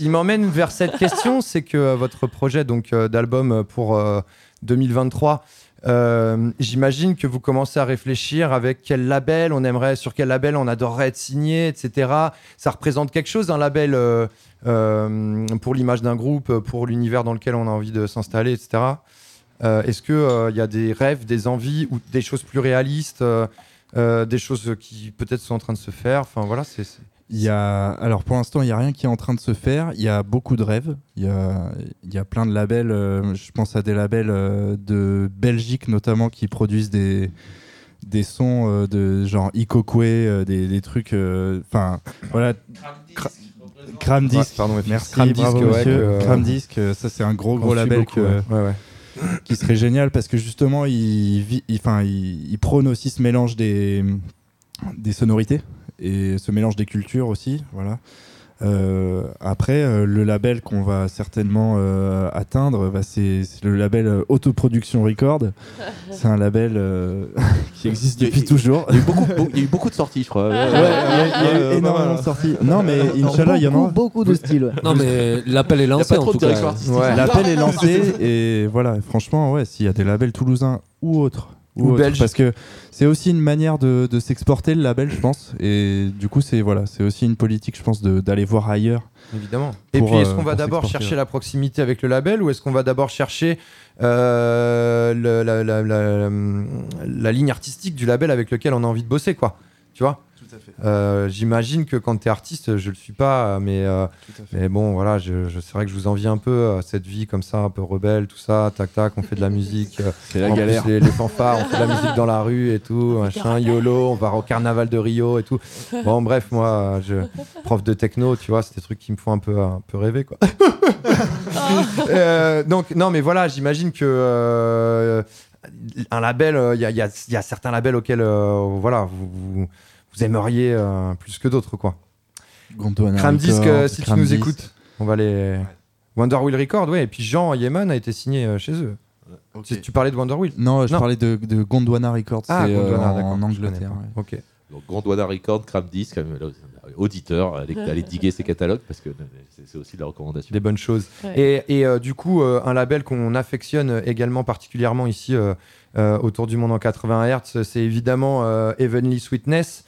il m'emmène vers cette question, c'est que votre projet donc d'album pour euh, 2023, euh, j'imagine que vous commencez à réfléchir avec quel label on aimerait, sur quel label on adorerait être signé, etc. Ça représente quelque chose, un label euh, euh, pour l'image d'un groupe, pour l'univers dans lequel on a envie de s'installer, etc. Est-ce qu'il y a des rêves, des envies ou des choses plus réalistes, des choses qui peut-être sont en train de se faire? Enfin voilà, c'est. Il y a, alors pour l'instant, il n'y a rien qui est en train de se faire. Il y a beaucoup de rêves. Il y a, il y a plein de labels. euh, je pense à des labels euh, de Belgique notamment qui produisent des, des sons euh, de genre Ikokwe, des, des trucs. Enfin, voilà. Cra- Cram Disc. pardon, Merci, Cram Disc, ouais, ça c'est un gros gros label beaucoup, que- ouais. Ouais, ouais. qui serait génial parce que justement il, il, enfin, il, il prône aussi ce mélange des, des sonorités et ce mélange des cultures aussi. Voilà. Euh, après, euh, le label qu'on va certainement euh, atteindre, bah, c'est le label euh, Autoproduction Record. C'est un label euh, qui existe depuis toujours. Il y a eu beaucoup, beau- il y a eu beaucoup de sorties, je crois. Ouais, il y a, y a eu énormément de sorties. Non, mais Inch'Allah, il y en beaucoup, aura. beaucoup de styles. ouais. Non, mais l'appel est lancé en tout cas. Ouais. L'appel est lancé et voilà, franchement, ouais, s'il y a des labels toulousains ou autres. Ou belges. Parce que c'est aussi une manière de, de s'exporter le label, je pense. Et du coup, c'est voilà, c'est aussi une politique, je pense, d'aller voir ailleurs. Évidemment. Et puis, est-ce euh, qu'on va d'abord chercher la proximité avec le label ou est-ce qu'on va d'abord chercher euh, le- la, la- la- la ligne artistique du label avec lequel on a envie de bosser, quoi? Tu vois? Euh, J'imagine que quand tu es artiste, je le suis pas, mais, euh, mais bon, voilà, je, je- c'est vrai que je vous envie un peu euh, cette vie comme ça, un peu rebelle, tout ça, tac tac, on fait de la musique. euh, C'est la en plus, galère. les, les fanfares, on fait de la musique dans la rue et tout, machin, YOLO, on va au carnaval de Rio et tout. Bon, bref, moi, je, prof de techno, tu vois, c'est des trucs qui me font un peu, un peu rêver, quoi. Euh, donc, non, mais voilà, j'imagine que euh, un label, il y, a, y a- y a certains labels auxquels, euh, voilà, vous, vous, vous aimeriez euh, plus que d'autres, quoi. Gondwana Cram Disc, Records, euh, si tu nous Disc. écoutes, on va les. Wonder Wheel Record, ouais, et puis Jean Yeman a été signé euh, chez eux. Ok. Tu, tu parlais de Wonder Wheel? Non, je Non. parlais de, de Gondwana Records, Ah, euh, Gondwana, d'accord, en je Angleterre. ouais. Ok. Donc, Gondwana Record, Cram Disc, quand même, là, auditeur, allez, allez diguer ces catalogues parce que c'est aussi de la recommandation. Des bonnes choses. Ouais. Et, et, euh, du coup, euh, un label qu'on affectionne également particulièrement ici euh, euh, autour du monde en 80 Hz, c'est évidemment euh, Heavenly Sweetness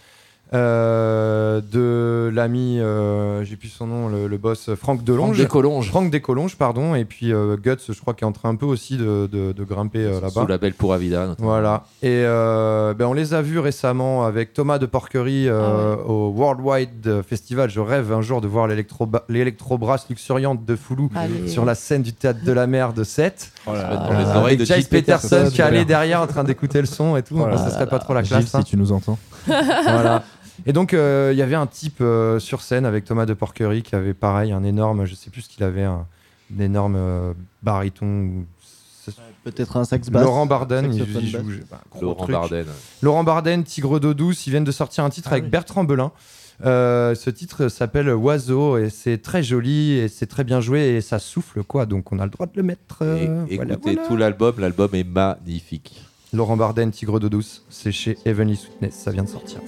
euh, de l'ami, euh, j'ai plus son nom, le, le boss Franck Delonge. Franck Descolonges. Franck Descolonges, pardon. Et puis euh, Guts, je crois, qui est en train un peu aussi de, de- de grimper euh, là-bas. Sous label pour Avida. notamment. Voilà. Et euh, ben, on les a vus récemment avec Thomas de Porquerie euh, au Worldwide Festival. Je rêve un jour de voir l'électro- l'électro-brasse luxuriante de Foulou Allez. sur la scène du théâtre de la mer de 7. Oh là là, Ah, dans les Euh, oreilles avec de Giles Gilles Peterson. Peterson qui allait derrière en train d'écouter le son et tout. Oh là ça serait pas trop la Gilles, classe. hein. si tu nous entends. voilà. Et donc, euh, il y avait un type euh, sur scène avec Thomas de Porquerie qui avait pareil, un énorme, je sais plus ce qu'il avait, un, un énorme euh, baryton. Peut-être un sax basse. Laurent Barden, il, joue. bah, Laurent truc. Barden. Laurent Barden, Tigre d'eau douce, ils viennent de sortir un titre Ah avec oui. Bertrand Belin. Euh, ce titre s'appelle Oiseau et c'est très joli et c'est très bien joué et ça souffle quoi, donc on a le droit de le mettre. euh, Et- voilà, écoutez voilà. tout l'album, l'album est magnifique. Laurent Barden, Tigre d'eau douce, c'est chez Heavenly Sweetness, ça vient de sortir.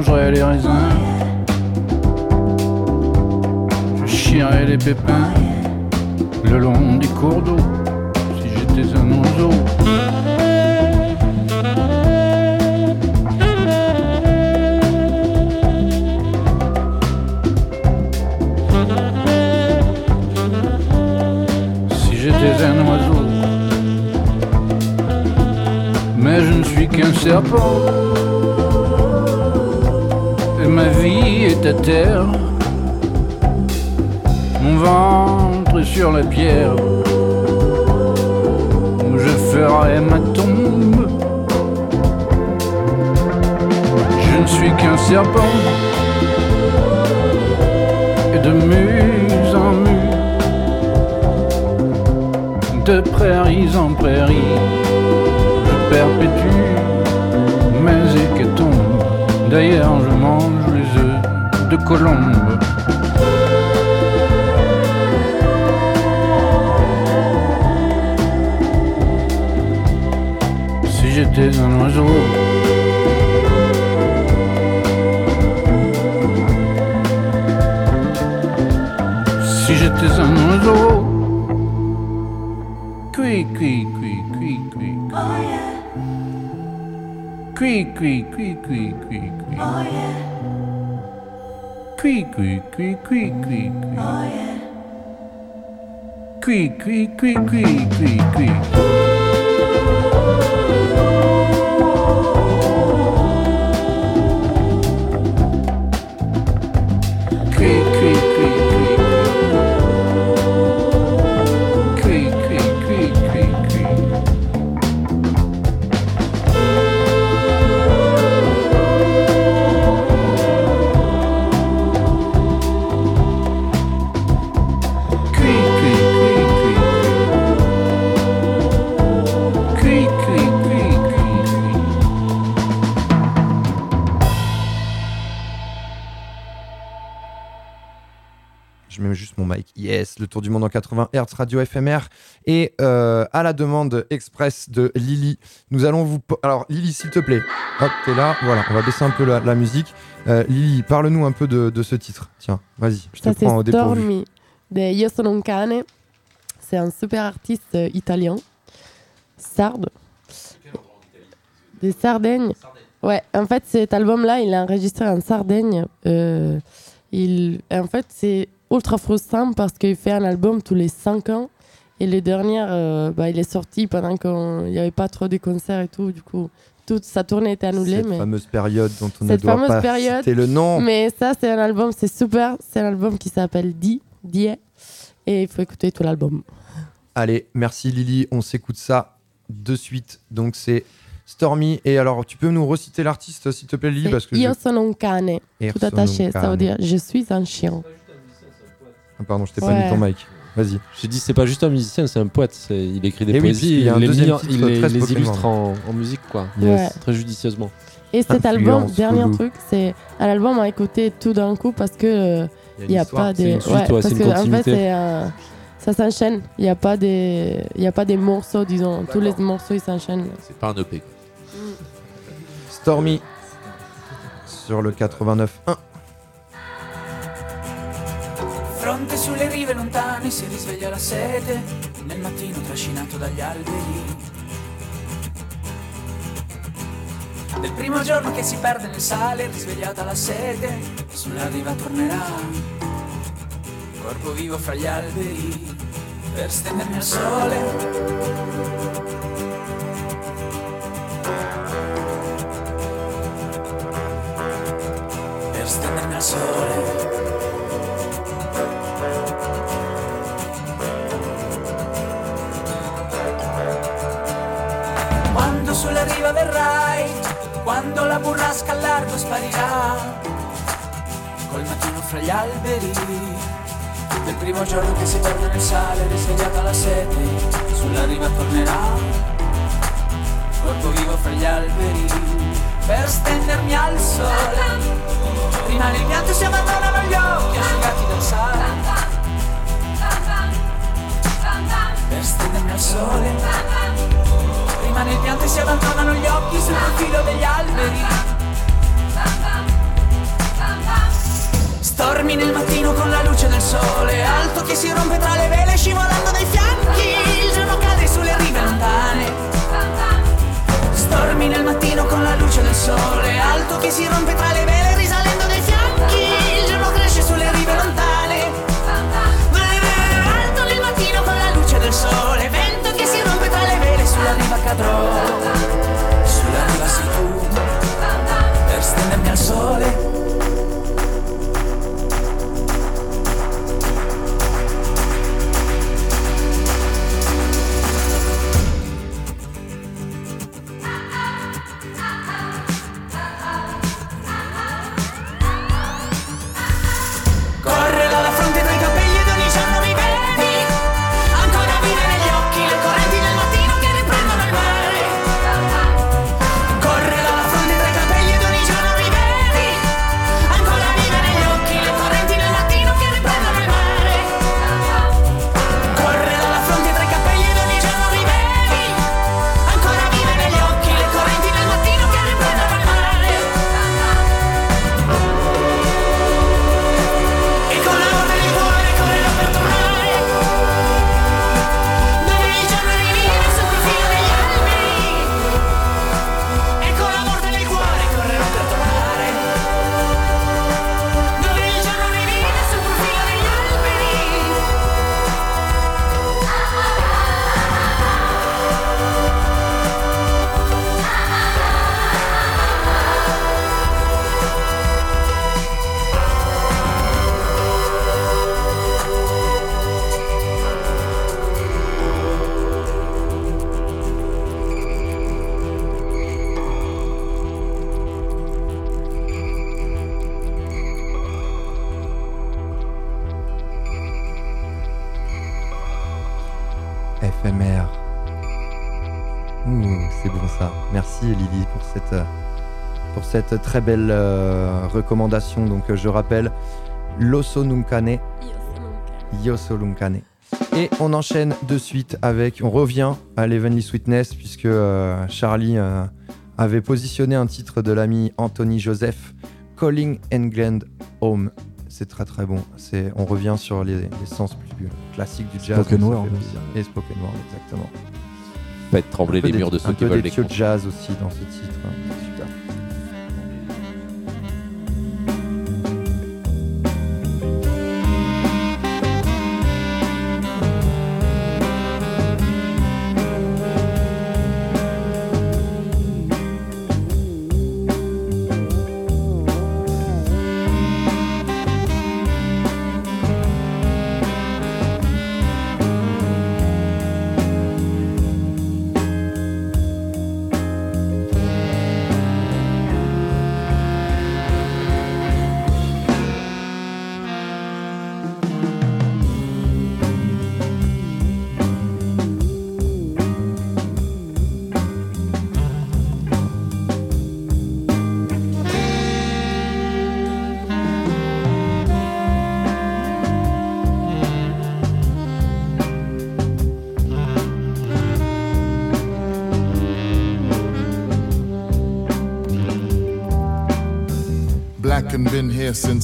Mangerai les raisins. Je chierai les pépins le long des cours d'eau si j'étais un oiseau. Si j'étais un oiseau, mais je ne suis qu'un serpent. Ma vie est à terre. Mon ventre sur la pierre où je ferai ma tombe. Je ne suis qu'un serpent et de muse en mue, de prairies en prairies, je perpétue mes hécatombes. D'ailleurs, je mange colombe. Si j'étais un oiseau. Si j'étais un oiseau. Cui, cui, cui, cui, cui. Cui, cui, cui, cui, cui, cui. Cui, cui, cui, cui, cui, cui. Cui, cui, cui, cui, cui, cui. Cui, tour du monde en 80 Hz, radio éphémère. Et euh, à la demande express de Lily, nous allons vous. Alors, Lily, s'il te plaît. Hop, t'es là. Voilà, on va baisser un peu la, la musique. Euh, Lily, parle-nous un peu de, de ce titre. Tiens, vas-y, je te Ça, prends au dépourvu. De Io sono un cane. C'est un super artiste euh, italien. Sarde. Des Sardaignes. Ouais, en fait, cet album-là, il est enregistré en Sardaigne. Euh, il... En fait, c'est ultra frustrant parce qu'il fait un album tous les 5 ans. Et le dernier, euh, bah, il est sorti pendant qu'il n'y avait pas trop de concerts et tout. Du coup, toute sa tournée était annulée. Cette mais... fameuse période dont on ne Cette doit fameuse pas période. citer le nom. Mais ça, c'est un album, c'est super. C'est un album qui s'appelle Die, Die. Et il faut écouter tout l'album. Allez, merci Lily, on s'écoute ça de suite. Donc c'est Stormy. Et alors, tu peux nous reciter l'artiste, s'il te plaît, Lily parce que Io je- sono un cane. Tout attaché. Ça veut dire je suis un chien. Ah, pardon, je t'ai pas mis ton mic. Vas-y. J'ai dit, c'est pas juste un musicien, c'est un poète. c'est- Il écrit des Eh oui, poésies, puisqu'il y a un il les, deuxième titre il les- très les Pokémon. illustre en, en musique, quoi. Yes. Ouais. Très judicieusement. Et cet album, dernier truc, c'est un album à écouter tout d'un coup parce que euh, Il y a il une n'y a, pas c'est de. une suite, ouais, parce c'est une que, en fait, un- ça s'enchaîne. Il n'y a pas des, il y a pas des morceaux, disons. Tous les morceaux ils s'enchaînent. C'est pas un EP. Stormy sur le 89.1. Fronte sulle rive lontane si risveglia la sete, nel mattino trascinato dagli alberi. Del primo giorno che si perde nel sale, risvegliata la sete, sulla riva tornerà. Corpo vivo fra gli alberi, per stendermi al sole. Per stendermi al sole. La burrasca al largo sparirà, col mattino fra gli alberi, del primo giorno che si torna nel sale, risvegliata la sete, sulla riva tornerà, corpo vivo fra gli alberi, per stendermi al sole, rimane il pianto e si abbandonano gli occhi asciugati dal sale. Per stendermi al sole Rimane il pianto e si abbandonano gli occhi sul profilo degli alberi. Stormi nel mattino con la luce del sole Alto che si rompe tra le vele scivolando dai fianchi. Il giorno cade sulle rive lontane. Stormi nel mattino con la luce del sole Alto che si rompe tra le vele risalendo cadrò Sulla riva sei tu. Per stendermi al sole cette très belle euh, recommandation. Donc euh, je rappelle, L'Osso Nunkane. Yoso Lunkane. Et on enchaîne de suite avec, on revient à l'Heavenly Sweetness puisque euh, Charlie euh, avait positionné un titre de l'ami Anthony Joseph, Calling England Home. C'est très très bon. C'est, on revient sur les, les sens plus classiques du jazz. Spoken word. Et spoken word, exactement. Faites trembler les des- murs de un ceux qui peu veulent les jazz aussi dans ce titre. hein.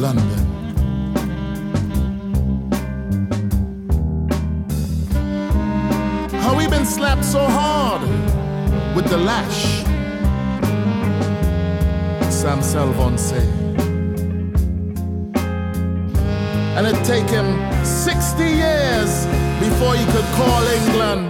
London. How we been slapped so hard with the lash. Sam Salvon say. And it take him 60 years before he could call England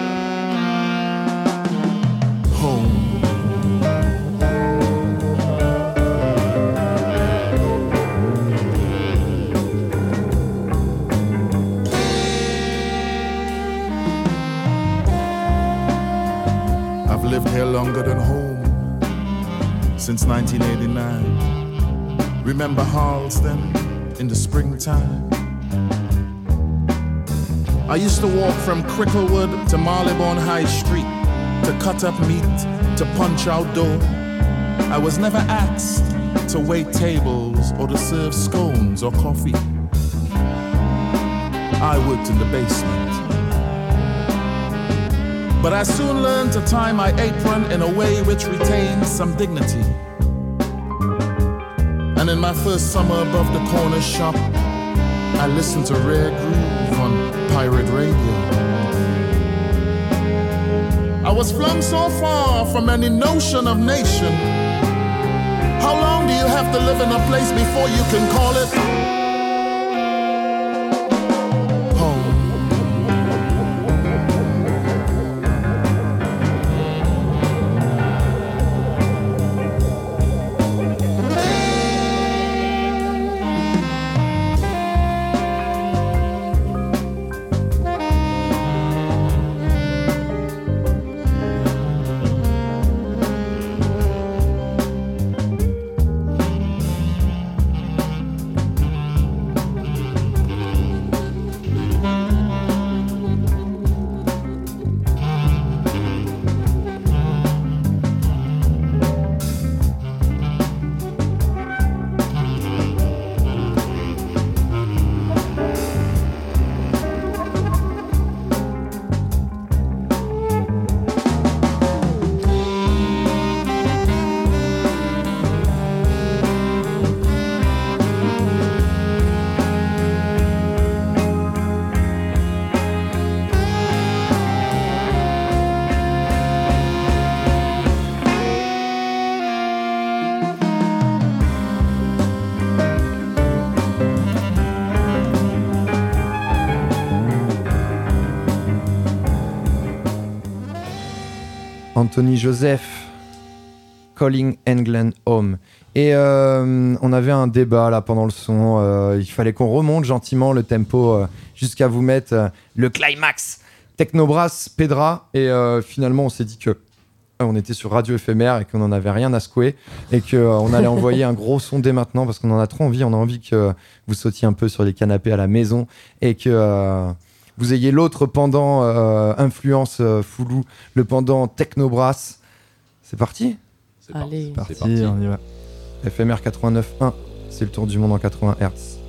lived here longer than home since 1989. Remember Harlesden in the springtime? I used to walk from Cricklewood to Marylebone High Street to cut up meat, to punch out dough. I was never asked to wait tables or to serve scones or coffee. I worked in the basement. But I soon learned to tie my apron in a way which retained some dignity. And in my first summer above the corner shop, I listened to Rare Groove on pirate radio. I was flung so far from any notion of nation. How long do you have to live in a place before you can call it Anthony Joseph, Calling England Home. Et euh, on avait un débat là pendant le son. euh, il fallait qu'on remonte gentiment le tempo euh, jusqu'à vous mettre le climax. Technobrass, Pedra. Et finalement, on s'est dit que on était sur radio éphémère et qu'on n'en avait rien à secouer et qu'on allait envoyer un gros son dès maintenant parce qu'on en a trop envie. On a envie que vous sautiez un peu sur les canapés à la maison et que vous ayez l'autre pendant euh, influence euh, Foulou, le pendant Technobrass. C'est parti Allez. parti, C'est parti. on y va. FMR 89.1, c'est le tour du monde en 80 Hz.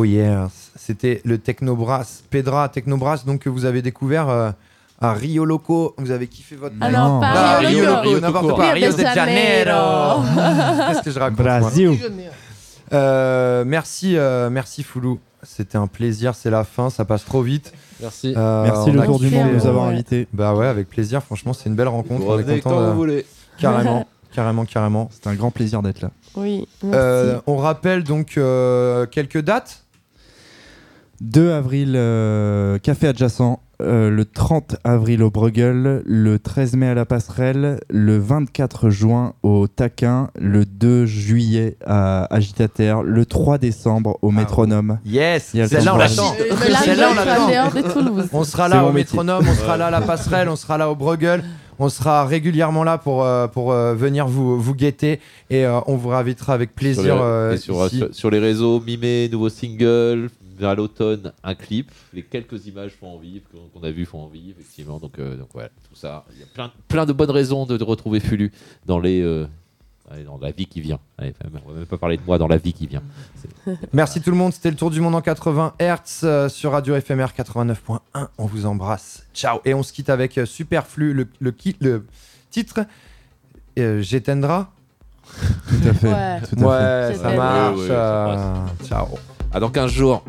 Oh yes, c'était le Technobrass, Pedra Technobrass, donc que vous avez découvert euh, à Rio Loco. Vous avez kiffé votre Ah night. non, pas Ah, Rio Rio Loco. N'importe quoi. Rio de Janeiro. Qu'est-ce que je raconte Brasil. Euh, Merci, euh, merci Foulou. C'était un plaisir, c'est la fin, ça passe trop vite. Merci. Euh, Merci le a Tour du Monde de nous euh, avoir invités. Bah ouais, avec plaisir. Franchement, c'est une belle rencontre. Vous on est content quand de- vous voulez. Carrément, carrément, carrément. C'est un grand plaisir d'être là. Oui, merci. Euh, on rappelle donc euh, quelques dates. 2 avril, euh, café adjacent. euh, le 30 avril au Bruegel, le 13 mai à la Passerelle, le 24 juin au Taquin, le 2 juillet à Agitateur, le 3 décembre au Métronome. Yes, celle-là on l'attend. Celle-là, on. On sera là au métronome, on sera là à la passerelle, on sera là au Bruegel, on sera régulièrement là pour, euh, pour euh, venir vous, vous guetter et euh, on vous réinvitera avec Sur plaisir. les, euh, et sur, ici. sur- sur les réseaux, Mimé, nouveau single, vers l'automne, un clip. Les quelques images font envie, qu'on a vu font envie, effectivement. Donc, euh, donc voilà, tout ça. Il y a plein, plein de bonnes raisons de, de retrouver Fulu dans les. euh, dans la vie qui vient. Allez, on va même pas parler de moi dans la vie qui vient. Merci tout le monde, c'était le tour du monde en 80 Hz euh, sur Radio FMR 89.1. On vous embrasse. Ciao. Et on se quitte avec Superflu, le, le, titre euh, J'éteindra. Tout à fait. Ouais. tout à fait. Ouais, ça marche. Ouais, ouais, ça euh, ciao. À dans 15 jours.